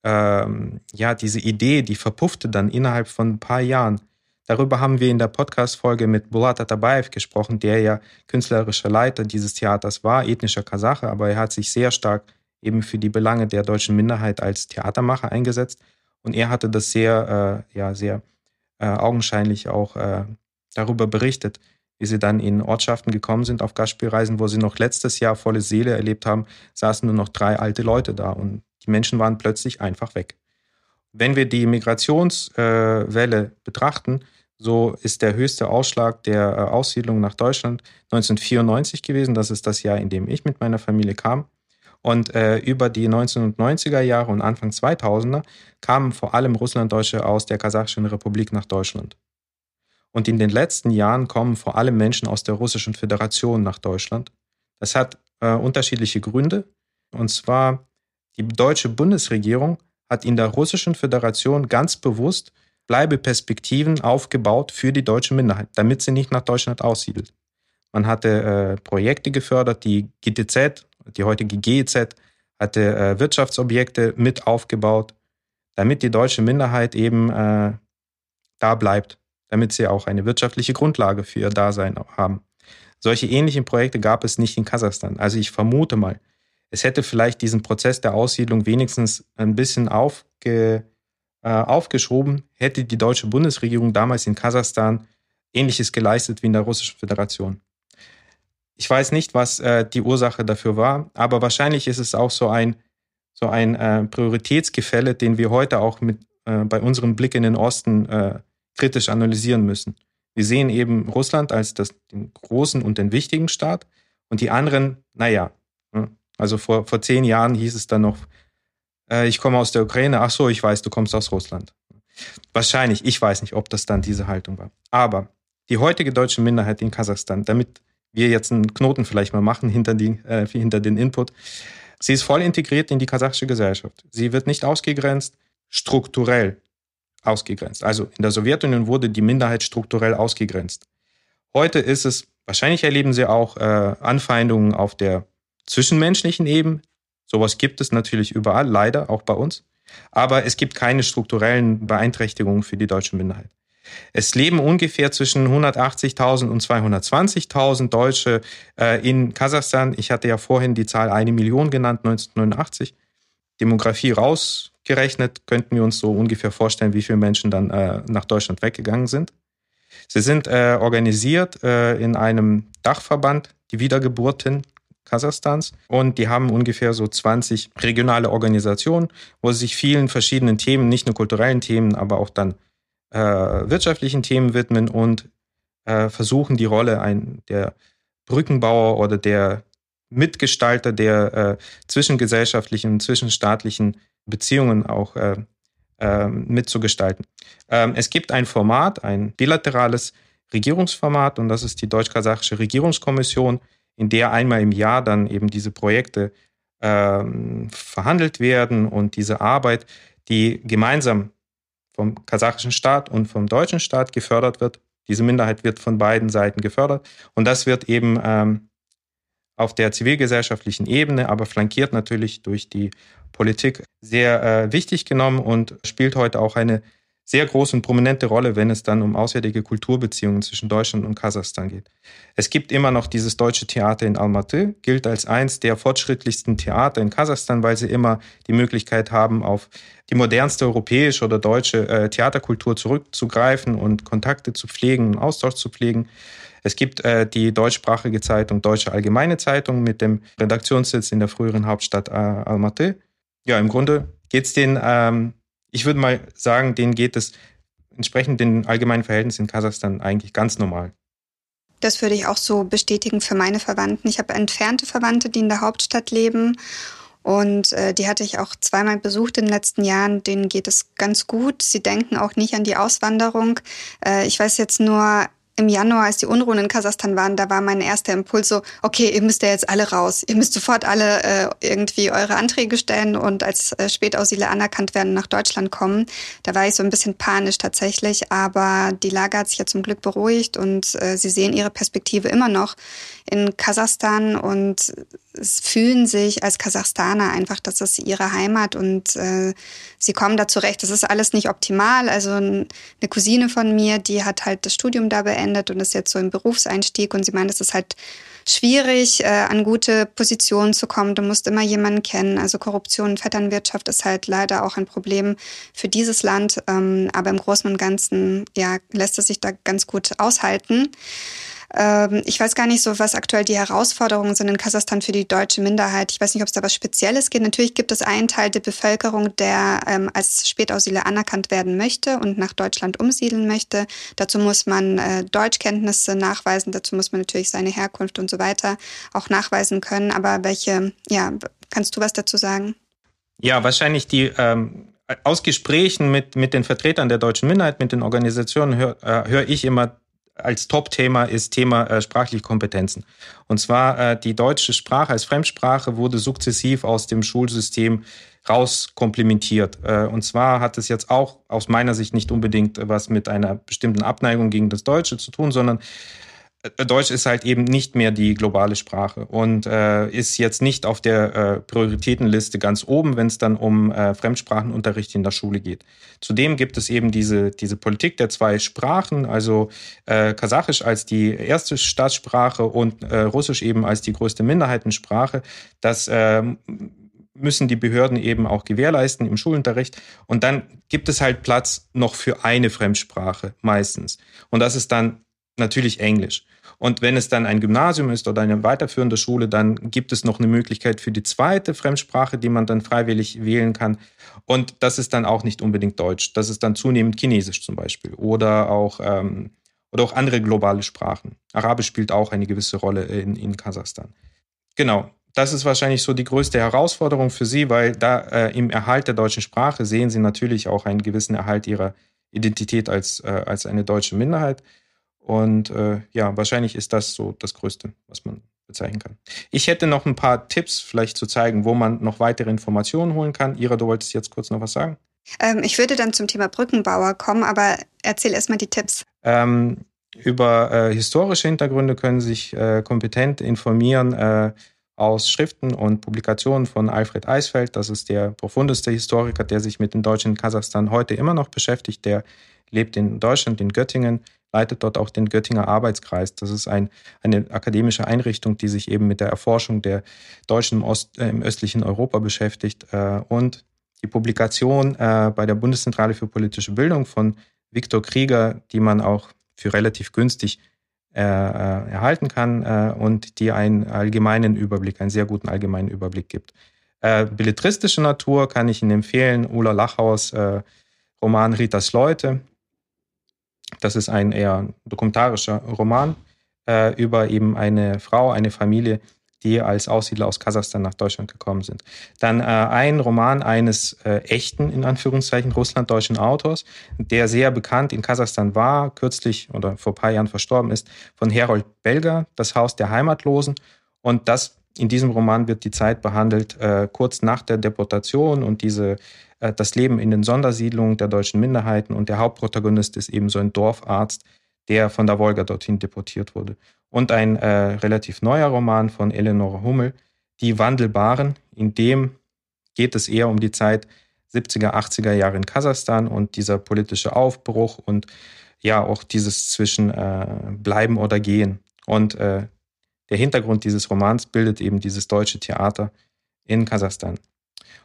ähm, ja, diese Idee, die verpuffte dann innerhalb von ein paar Jahren. Darüber haben wir in der Podcast-Folge mit Bulat Atabayev gesprochen, der ja künstlerischer Leiter dieses Theaters war, ethnischer Kasache, aber er hat sich sehr stark eben für die Belange der deutschen Minderheit als Theatermacher eingesetzt. Und er hatte das sehr, äh, ja, sehr äh, augenscheinlich auch äh, darüber berichtet wie sie dann in Ortschaften gekommen sind auf Gastspielreisen, wo sie noch letztes Jahr volle Seele erlebt haben, saßen nur noch drei alte Leute da und die Menschen waren plötzlich einfach weg. Wenn wir die Migrationswelle betrachten, so ist der höchste Ausschlag der äh, Aussiedlung nach Deutschland 1994 gewesen. Das ist das Jahr, in dem ich mit meiner Familie kam. Und äh, über die 1990er Jahre und Anfang 2000er kamen vor allem Russlanddeutsche aus der Kasachischen Republik nach Deutschland. Und in den letzten Jahren kommen vor allem Menschen aus der Russischen Föderation nach Deutschland. Das hat äh, unterschiedliche Gründe. Und zwar, die deutsche Bundesregierung hat in der Russischen Föderation ganz bewusst Bleibeperspektiven aufgebaut für die deutsche Minderheit, damit sie nicht nach Deutschland aussiedelt. Man hatte äh, Projekte gefördert, die GTZ, die heutige GEZ, hatte äh, Wirtschaftsobjekte mit aufgebaut, damit die deutsche Minderheit eben äh, da bleibt damit sie auch eine wirtschaftliche Grundlage für ihr Dasein haben. Solche ähnlichen Projekte gab es nicht in Kasachstan. Also ich vermute mal, es hätte vielleicht diesen Prozess der Aussiedlung wenigstens ein bisschen aufge, äh, aufgeschoben, hätte die deutsche Bundesregierung damals in Kasachstan Ähnliches geleistet wie in der Russischen Föderation. Ich weiß nicht, was äh, die Ursache dafür war, aber wahrscheinlich ist es auch so ein, so ein äh, Prioritätsgefälle, den wir heute auch mit, äh, bei unserem Blick in den Osten äh, kritisch analysieren müssen. Wir sehen eben Russland als das, den großen und den wichtigen Staat und die anderen, naja, ne? also vor, vor zehn Jahren hieß es dann noch, äh, ich komme aus der Ukraine, ach so, ich weiß, du kommst aus Russland. Wahrscheinlich, ich weiß nicht, ob das dann diese Haltung war. Aber die heutige deutsche Minderheit in Kasachstan, damit wir jetzt einen Knoten vielleicht mal machen hinter, die, äh, hinter den Input, sie ist voll integriert in die kasachische Gesellschaft. Sie wird nicht ausgegrenzt, strukturell ausgegrenzt. Also in der Sowjetunion wurde die Minderheit strukturell ausgegrenzt. Heute ist es, wahrscheinlich erleben Sie auch äh, Anfeindungen auf der zwischenmenschlichen Ebene. Sowas gibt es natürlich überall, leider auch bei uns. Aber es gibt keine strukturellen Beeinträchtigungen für die deutsche Minderheit. Es leben ungefähr zwischen 180.000 und 220.000 Deutsche äh, in Kasachstan. Ich hatte ja vorhin die Zahl eine Million genannt, 1989. Demografie rausgerechnet, könnten wir uns so ungefähr vorstellen, wie viele Menschen dann äh, nach Deutschland weggegangen sind. Sie sind äh, organisiert äh, in einem Dachverband, die Wiedergeburten Kasachstans. Und die haben ungefähr so 20 regionale Organisationen, wo sie sich vielen verschiedenen Themen, nicht nur kulturellen Themen, aber auch dann äh, wirtschaftlichen Themen widmen und äh, versuchen, die Rolle ein, der Brückenbauer oder der Mitgestalter der äh, zwischengesellschaftlichen zwischenstaatlichen Beziehungen auch äh, äh, mitzugestalten. Ähm, es gibt ein Format, ein bilaterales Regierungsformat, und das ist die Deutsch-Kasachische Regierungskommission, in der einmal im Jahr dann eben diese Projekte ähm, verhandelt werden und diese Arbeit, die gemeinsam vom kasachischen Staat und vom deutschen Staat gefördert wird. Diese Minderheit wird von beiden Seiten gefördert und das wird eben ähm, auf der zivilgesellschaftlichen Ebene, aber flankiert natürlich durch die Politik sehr äh, wichtig genommen und spielt heute auch eine sehr große und prominente Rolle, wenn es dann um auswärtige Kulturbeziehungen zwischen Deutschland und Kasachstan geht. Es gibt immer noch dieses deutsche Theater in Almaty, gilt als eins der fortschrittlichsten Theater in Kasachstan, weil sie immer die Möglichkeit haben, auf die modernste europäische oder deutsche äh, Theaterkultur zurückzugreifen und Kontakte zu pflegen, Austausch zu pflegen. Es gibt äh, die deutschsprachige Zeitung Deutsche Allgemeine Zeitung mit dem Redaktionssitz in der früheren Hauptstadt äh, Almaty. Ja, im Grunde geht es den ähm, ich würde mal sagen, denen geht es entsprechend den allgemeinen Verhältnissen in Kasachstan eigentlich ganz normal. Das würde ich auch so bestätigen für meine Verwandten. Ich habe entfernte Verwandte, die in der Hauptstadt leben. Und äh, die hatte ich auch zweimal besucht in den letzten Jahren. Denen geht es ganz gut. Sie denken auch nicht an die Auswanderung. Äh, ich weiß jetzt nur, im Januar, als die Unruhen in Kasachstan waren, da war mein erster Impuls so, okay, ihr müsst ja jetzt alle raus. Ihr müsst sofort alle äh, irgendwie eure Anträge stellen und als äh, Spätaussiedler anerkannt werden nach Deutschland kommen. Da war ich so ein bisschen panisch tatsächlich, aber die Lage hat sich ja zum Glück beruhigt und äh, sie sehen ihre Perspektive immer noch in Kasachstan und fühlen sich als Kasachstaner einfach, das ist ihre Heimat und äh, sie kommen da zurecht. Das ist alles nicht optimal. Also eine Cousine von mir, die hat halt das Studium da beendet und ist jetzt so im Berufseinstieg und sie meint, es ist halt schwierig, äh, an gute Positionen zu kommen. Du musst immer jemanden kennen. Also Korruption und Vetternwirtschaft ist halt leider auch ein Problem für dieses Land. Ähm, aber im Großen und Ganzen ja, lässt es sich da ganz gut aushalten. Ähm, ich weiß gar nicht so, was aktuell die Herausforderungen sind in Kasachstan für die deutsche Minderheit. Ich weiß nicht, ob es da was Spezielles geht. Natürlich gibt es einen Teil der Bevölkerung, der ähm, als Spätaussiedler anerkannt werden möchte und nach Deutschland umsiedeln möchte. Dazu muss man äh, Deutschkenntnisse nachweisen. Dazu muss man natürlich seine Herkunft und so weiter auch nachweisen können. Aber welche, ja, kannst du was dazu sagen? Ja, wahrscheinlich die ähm, aus Gesprächen mit, mit den Vertretern der deutschen Minderheit, mit den Organisationen höre äh, hör ich immer als Top-Thema ist Thema äh, sprachliche Kompetenzen. Und zwar äh, die deutsche Sprache als Fremdsprache wurde sukzessiv aus dem Schulsystem rauskomplementiert. Äh, und zwar hat es jetzt auch aus meiner Sicht nicht unbedingt was mit einer bestimmten Abneigung gegen das Deutsche zu tun, sondern Deutsch ist halt eben nicht mehr die globale Sprache und äh, ist jetzt nicht auf der äh, Prioritätenliste ganz oben, wenn es dann um äh, Fremdsprachenunterricht in der Schule geht. Zudem gibt es eben diese, diese Politik der zwei Sprachen, also äh, Kasachisch als die erste Staatssprache und äh, Russisch eben als die größte Minderheitensprache. Das äh, müssen die Behörden eben auch gewährleisten im Schulunterricht. Und dann gibt es halt Platz noch für eine Fremdsprache meistens. Und das ist dann natürlich Englisch. Und wenn es dann ein Gymnasium ist oder eine weiterführende Schule, dann gibt es noch eine Möglichkeit für die zweite Fremdsprache, die man dann freiwillig wählen kann. Und das ist dann auch nicht unbedingt Deutsch. Das ist dann zunehmend Chinesisch zum Beispiel oder auch, ähm, oder auch andere globale Sprachen. Arabisch spielt auch eine gewisse Rolle in, in Kasachstan. Genau. Das ist wahrscheinlich so die größte Herausforderung für Sie, weil da äh, im Erhalt der deutschen Sprache sehen Sie natürlich auch einen gewissen Erhalt Ihrer Identität als, äh, als eine deutsche Minderheit. Und äh, ja, wahrscheinlich ist das so das Größte, was man bezeichnen kann. Ich hätte noch ein paar Tipps vielleicht zu zeigen, wo man noch weitere Informationen holen kann. Ira, du wolltest jetzt kurz noch was sagen? Ähm, ich würde dann zum Thema Brückenbauer kommen, aber erzähl erstmal die Tipps. Ähm, über äh, historische Hintergründe können sich äh, kompetent informieren äh, aus Schriften und Publikationen von Alfred Eisfeld. Das ist der profundeste Historiker, der sich mit den Deutschen in Kasachstan heute immer noch beschäftigt. Der lebt in Deutschland, in Göttingen, leitet dort auch den Göttinger Arbeitskreis. Das ist ein, eine akademische Einrichtung, die sich eben mit der Erforschung der Deutschen im, Ost, äh, im östlichen Europa beschäftigt. Äh, und die Publikation äh, bei der Bundeszentrale für politische Bildung von Viktor Krieger, die man auch für relativ günstig erhalten kann äh, und die einen allgemeinen Überblick, einen sehr guten allgemeinen Überblick gibt. Äh, belletristische Natur kann ich Ihnen empfehlen, Ulla Lachhaus äh, Roman Ritas Leute. Das ist ein eher dokumentarischer Roman äh, über eben eine Frau, eine Familie, die als Aussiedler aus Kasachstan nach Deutschland gekommen sind. Dann äh, ein Roman eines äh, echten, in Anführungszeichen, russlanddeutschen Autors, der sehr bekannt in Kasachstan war, kürzlich oder vor ein paar Jahren verstorben ist, von Herold Belger, Das Haus der Heimatlosen. Und das, in diesem Roman wird die Zeit behandelt, äh, kurz nach der Deportation und diese, äh, das Leben in den Sondersiedlungen der deutschen Minderheiten. Und der Hauptprotagonist ist eben so ein Dorfarzt, der von der Wolga dorthin deportiert wurde und ein äh, relativ neuer Roman von Eleonore Hummel, Die Wandelbaren. In dem geht es eher um die Zeit 70er, 80er Jahre in Kasachstan und dieser politische Aufbruch und ja auch dieses zwischen äh, bleiben oder gehen. Und äh, der Hintergrund dieses Romans bildet eben dieses deutsche Theater in Kasachstan.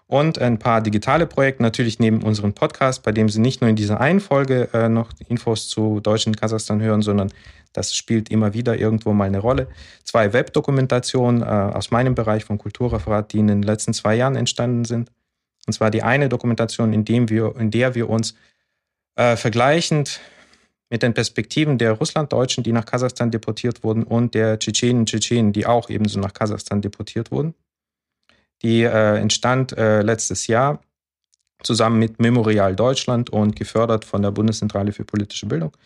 Und ein paar digitale Projekte natürlich neben unserem Podcast, bei dem Sie nicht nur in dieser einen Folge äh, noch Infos zu Deutsch in Kasachstan hören, sondern das spielt immer wieder irgendwo mal eine Rolle. Zwei Webdokumentationen äh, aus meinem Bereich vom Kulturreferat, die in den letzten zwei Jahren entstanden sind. Und zwar die eine Dokumentation, in, dem wir, in der wir uns äh, vergleichend mit den Perspektiven der Russlanddeutschen, die nach Kasachstan deportiert wurden, und der Tschetschenen, Tschetschenen, die auch ebenso nach Kasachstan deportiert wurden. Die äh, entstand äh, letztes Jahr zusammen mit Memorial Deutschland und gefördert von der Bundeszentrale für politische Bildung.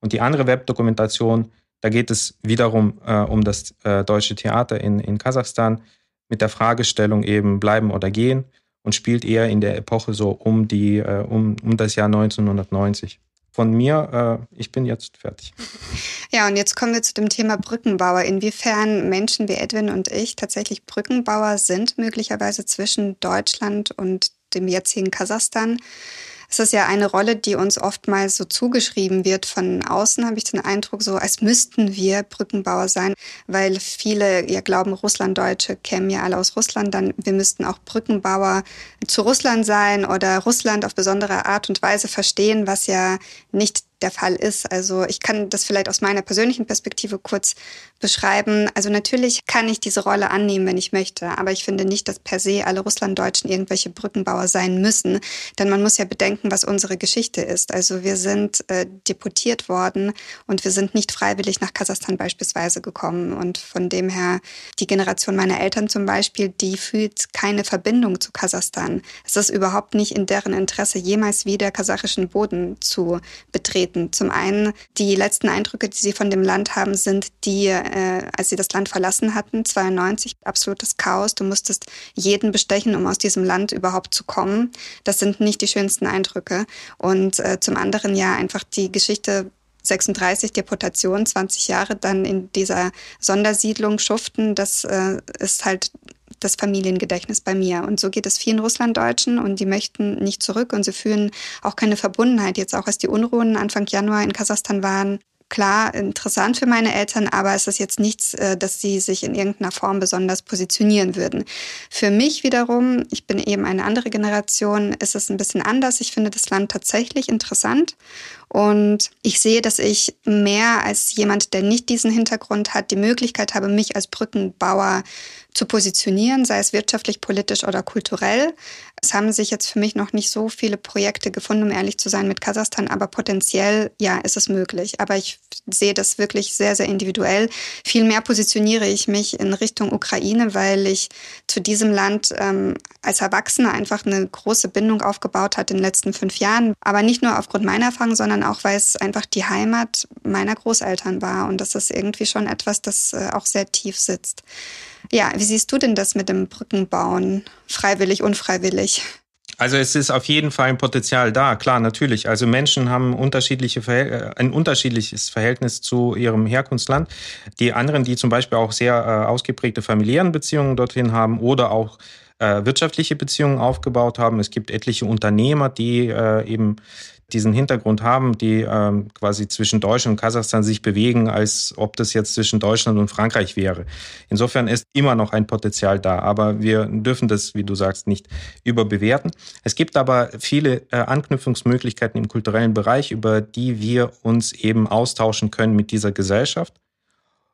Und die andere Webdokumentation, da geht es wiederum äh, um das äh, deutsche Theater in, in Kasachstan mit der Fragestellung eben bleiben oder gehen und spielt eher in der Epoche so um, die, äh, um, um das Jahr 1990. Von mir, äh, ich bin jetzt fertig. Ja, und jetzt kommen wir zu dem Thema Brückenbauer. Inwiefern Menschen wie Edwin und ich tatsächlich Brückenbauer sind, möglicherweise zwischen Deutschland und dem jetzigen Kasachstan. Es ist ja eine Rolle, die uns oftmals so zugeschrieben wird. Von außen habe ich den Eindruck, so als müssten wir Brückenbauer sein, weil viele ja glauben, Russlanddeutsche kämen ja alle aus Russland, dann wir müssten auch Brückenbauer zu Russland sein oder Russland auf besondere Art und Weise verstehen, was ja nicht der Fall ist. Also ich kann das vielleicht aus meiner persönlichen Perspektive kurz beschreiben. Also natürlich kann ich diese Rolle annehmen, wenn ich möchte, aber ich finde nicht, dass per se alle Russlanddeutschen irgendwelche Brückenbauer sein müssen, denn man muss ja bedenken, was unsere Geschichte ist. Also wir sind äh, deportiert worden und wir sind nicht freiwillig nach Kasachstan beispielsweise gekommen und von dem her die Generation meiner Eltern zum Beispiel, die fühlt keine Verbindung zu Kasachstan. Es ist überhaupt nicht in deren Interesse, jemals wieder kasachischen Boden zu betreten. Zum einen die letzten Eindrücke, die sie von dem Land haben, sind die äh, als sie das Land verlassen hatten, 92, absolutes Chaos. Du musstest jeden bestechen, um aus diesem Land überhaupt zu kommen. Das sind nicht die schönsten Eindrücke. Und äh, zum anderen ja einfach die Geschichte 36 Deportation, 20 Jahre dann in dieser Sondersiedlung schuften, das äh, ist halt das Familiengedächtnis bei mir. Und so geht es vielen Russlanddeutschen und die möchten nicht zurück und sie fühlen auch keine Verbundenheit. Jetzt auch als die Unruhen Anfang Januar in Kasachstan waren, klar interessant für meine Eltern, aber es ist jetzt nichts, äh, dass sie sich in irgendeiner Form besonders positionieren würden. Für mich wiederum, ich bin eben eine andere Generation, ist es ein bisschen anders. Ich finde das Land tatsächlich interessant und ich sehe, dass ich mehr als jemand, der nicht diesen Hintergrund hat, die Möglichkeit habe, mich als Brückenbauer zu positionieren, sei es wirtschaftlich, politisch oder kulturell. Es haben sich jetzt für mich noch nicht so viele Projekte gefunden, um ehrlich zu sein, mit Kasachstan, aber potenziell, ja, ist es möglich. Aber ich sehe das wirklich sehr, sehr individuell. Vielmehr positioniere ich mich in Richtung Ukraine, weil ich zu diesem Land ähm, als Erwachsene einfach eine große Bindung aufgebaut hat in den letzten fünf Jahren. Aber nicht nur aufgrund meiner Erfahrung, sondern auch, weil es einfach die Heimat meiner Großeltern war. Und das ist irgendwie schon etwas, das äh, auch sehr tief sitzt. Ja, wie siehst du denn das mit dem Brückenbauen? Freiwillig, unfreiwillig? Also es ist auf jeden Fall ein Potenzial da, klar, natürlich. Also Menschen haben unterschiedliche äh, ein unterschiedliches Verhältnis zu ihrem Herkunftsland. Die anderen, die zum Beispiel auch sehr äh, ausgeprägte familiären Beziehungen dorthin haben oder auch äh, wirtschaftliche Beziehungen aufgebaut haben. Es gibt etliche Unternehmer, die eben diesen Hintergrund haben, die ähm, quasi zwischen Deutschland und Kasachstan sich bewegen, als ob das jetzt zwischen Deutschland und Frankreich wäre. Insofern ist immer noch ein Potenzial da, aber wir dürfen das, wie du sagst, nicht überbewerten. Es gibt aber viele äh, Anknüpfungsmöglichkeiten im kulturellen Bereich, über die wir uns eben austauschen können mit dieser Gesellschaft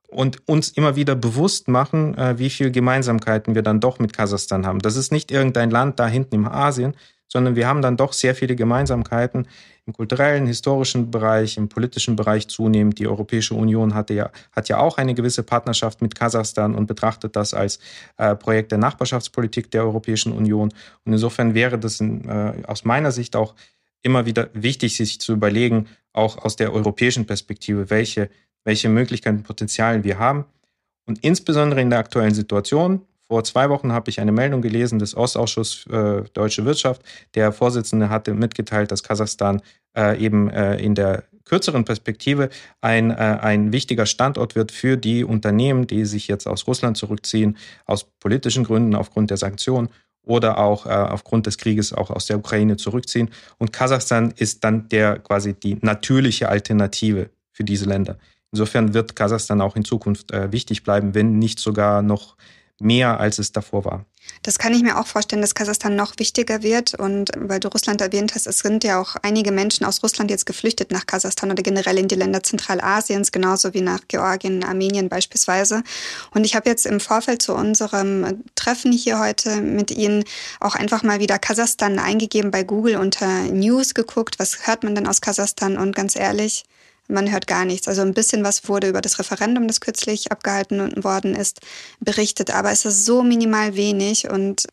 und uns immer wieder bewusst machen, äh, wie viel Gemeinsamkeiten wir dann doch mit Kasachstan haben. Das ist nicht irgendein Land da hinten im Asien, sondern wir haben dann doch sehr viele Gemeinsamkeiten im kulturellen, historischen Bereich, im politischen Bereich zunehmend. Die Europäische Union hatte ja, hat ja auch eine gewisse Partnerschaft mit Kasachstan und betrachtet das als äh, Projekt der Nachbarschaftspolitik der Europäischen Union. Und insofern wäre das in, äh, aus meiner Sicht auch immer wieder wichtig, sich zu überlegen, auch aus der europäischen Perspektive, welche, welche Möglichkeiten, Potenzialen wir haben. Und insbesondere in der aktuellen Situation, vor zwei Wochen habe ich eine Meldung gelesen des Ostausschusses äh, Deutsche Wirtschaft. Der Vorsitzende hatte mitgeteilt, dass Kasachstan äh, eben äh, in der kürzeren Perspektive ein, äh, ein wichtiger Standort wird für die Unternehmen, die sich jetzt aus Russland zurückziehen, aus politischen Gründen, aufgrund der Sanktionen oder auch äh, aufgrund des Krieges auch aus der Ukraine zurückziehen. Und Kasachstan ist dann der quasi die natürliche Alternative für diese Länder. Insofern wird Kasachstan auch in Zukunft äh, wichtig bleiben, wenn nicht sogar noch mehr, als es davor war. Das kann ich mir auch vorstellen, dass Kasachstan noch wichtiger wird. Und weil du Russland erwähnt hast, es sind ja auch einige Menschen aus Russland jetzt geflüchtet nach Kasachstan oder generell in die Länder Zentralasiens, genauso wie nach Georgien, Armenien beispielsweise. Und ich habe jetzt im Vorfeld zu unserem Treffen hier heute mit Ihnen auch einfach mal wieder Kasachstan eingegeben bei Google unter News geguckt. Was hört man denn aus Kasachstan? Und ganz ehrlich, man hört gar nichts. Also ein bisschen was wurde über das Referendum, das kürzlich abgehalten worden ist, berichtet, aber es ist so minimal wenig und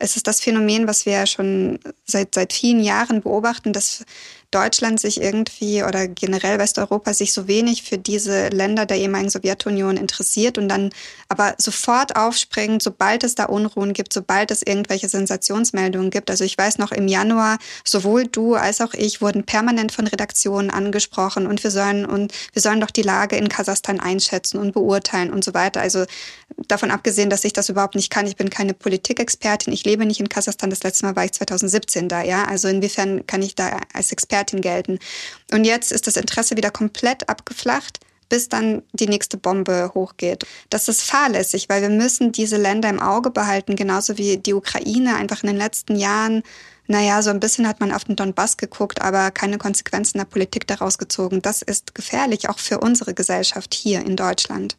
es ist das Phänomen, was wir ja schon seit, seit vielen Jahren beobachten, dass Deutschland sich irgendwie oder generell Westeuropa sich so wenig für diese Länder der ehemaligen Sowjetunion interessiert und dann aber sofort aufspringt, sobald es da Unruhen gibt, sobald es irgendwelche Sensationsmeldungen gibt. Also ich weiß noch, im Januar sowohl du als auch ich wurden permanent von Redaktionen angesprochen und wir sollen und wir sollen doch die Lage in Kasachstan einschätzen und beurteilen und so weiter. Also davon abgesehen, dass ich das überhaupt nicht kann. Ich bin keine Politikexpertin. Ich lebe nicht in Kasachstan. Das letzte Mal war ich 2017 da, ja. Also inwiefern kann ich da als Expertin gelten. Und jetzt ist das Interesse wieder komplett abgeflacht bis dann die nächste Bombe hochgeht. Das ist fahrlässig, weil wir müssen diese Länder im Auge behalten, genauso wie die Ukraine einfach in den letzten Jahren naja, so ein bisschen hat man auf den Donbass geguckt, aber keine Konsequenzen der Politik daraus gezogen. Das ist gefährlich, auch für unsere Gesellschaft hier in Deutschland.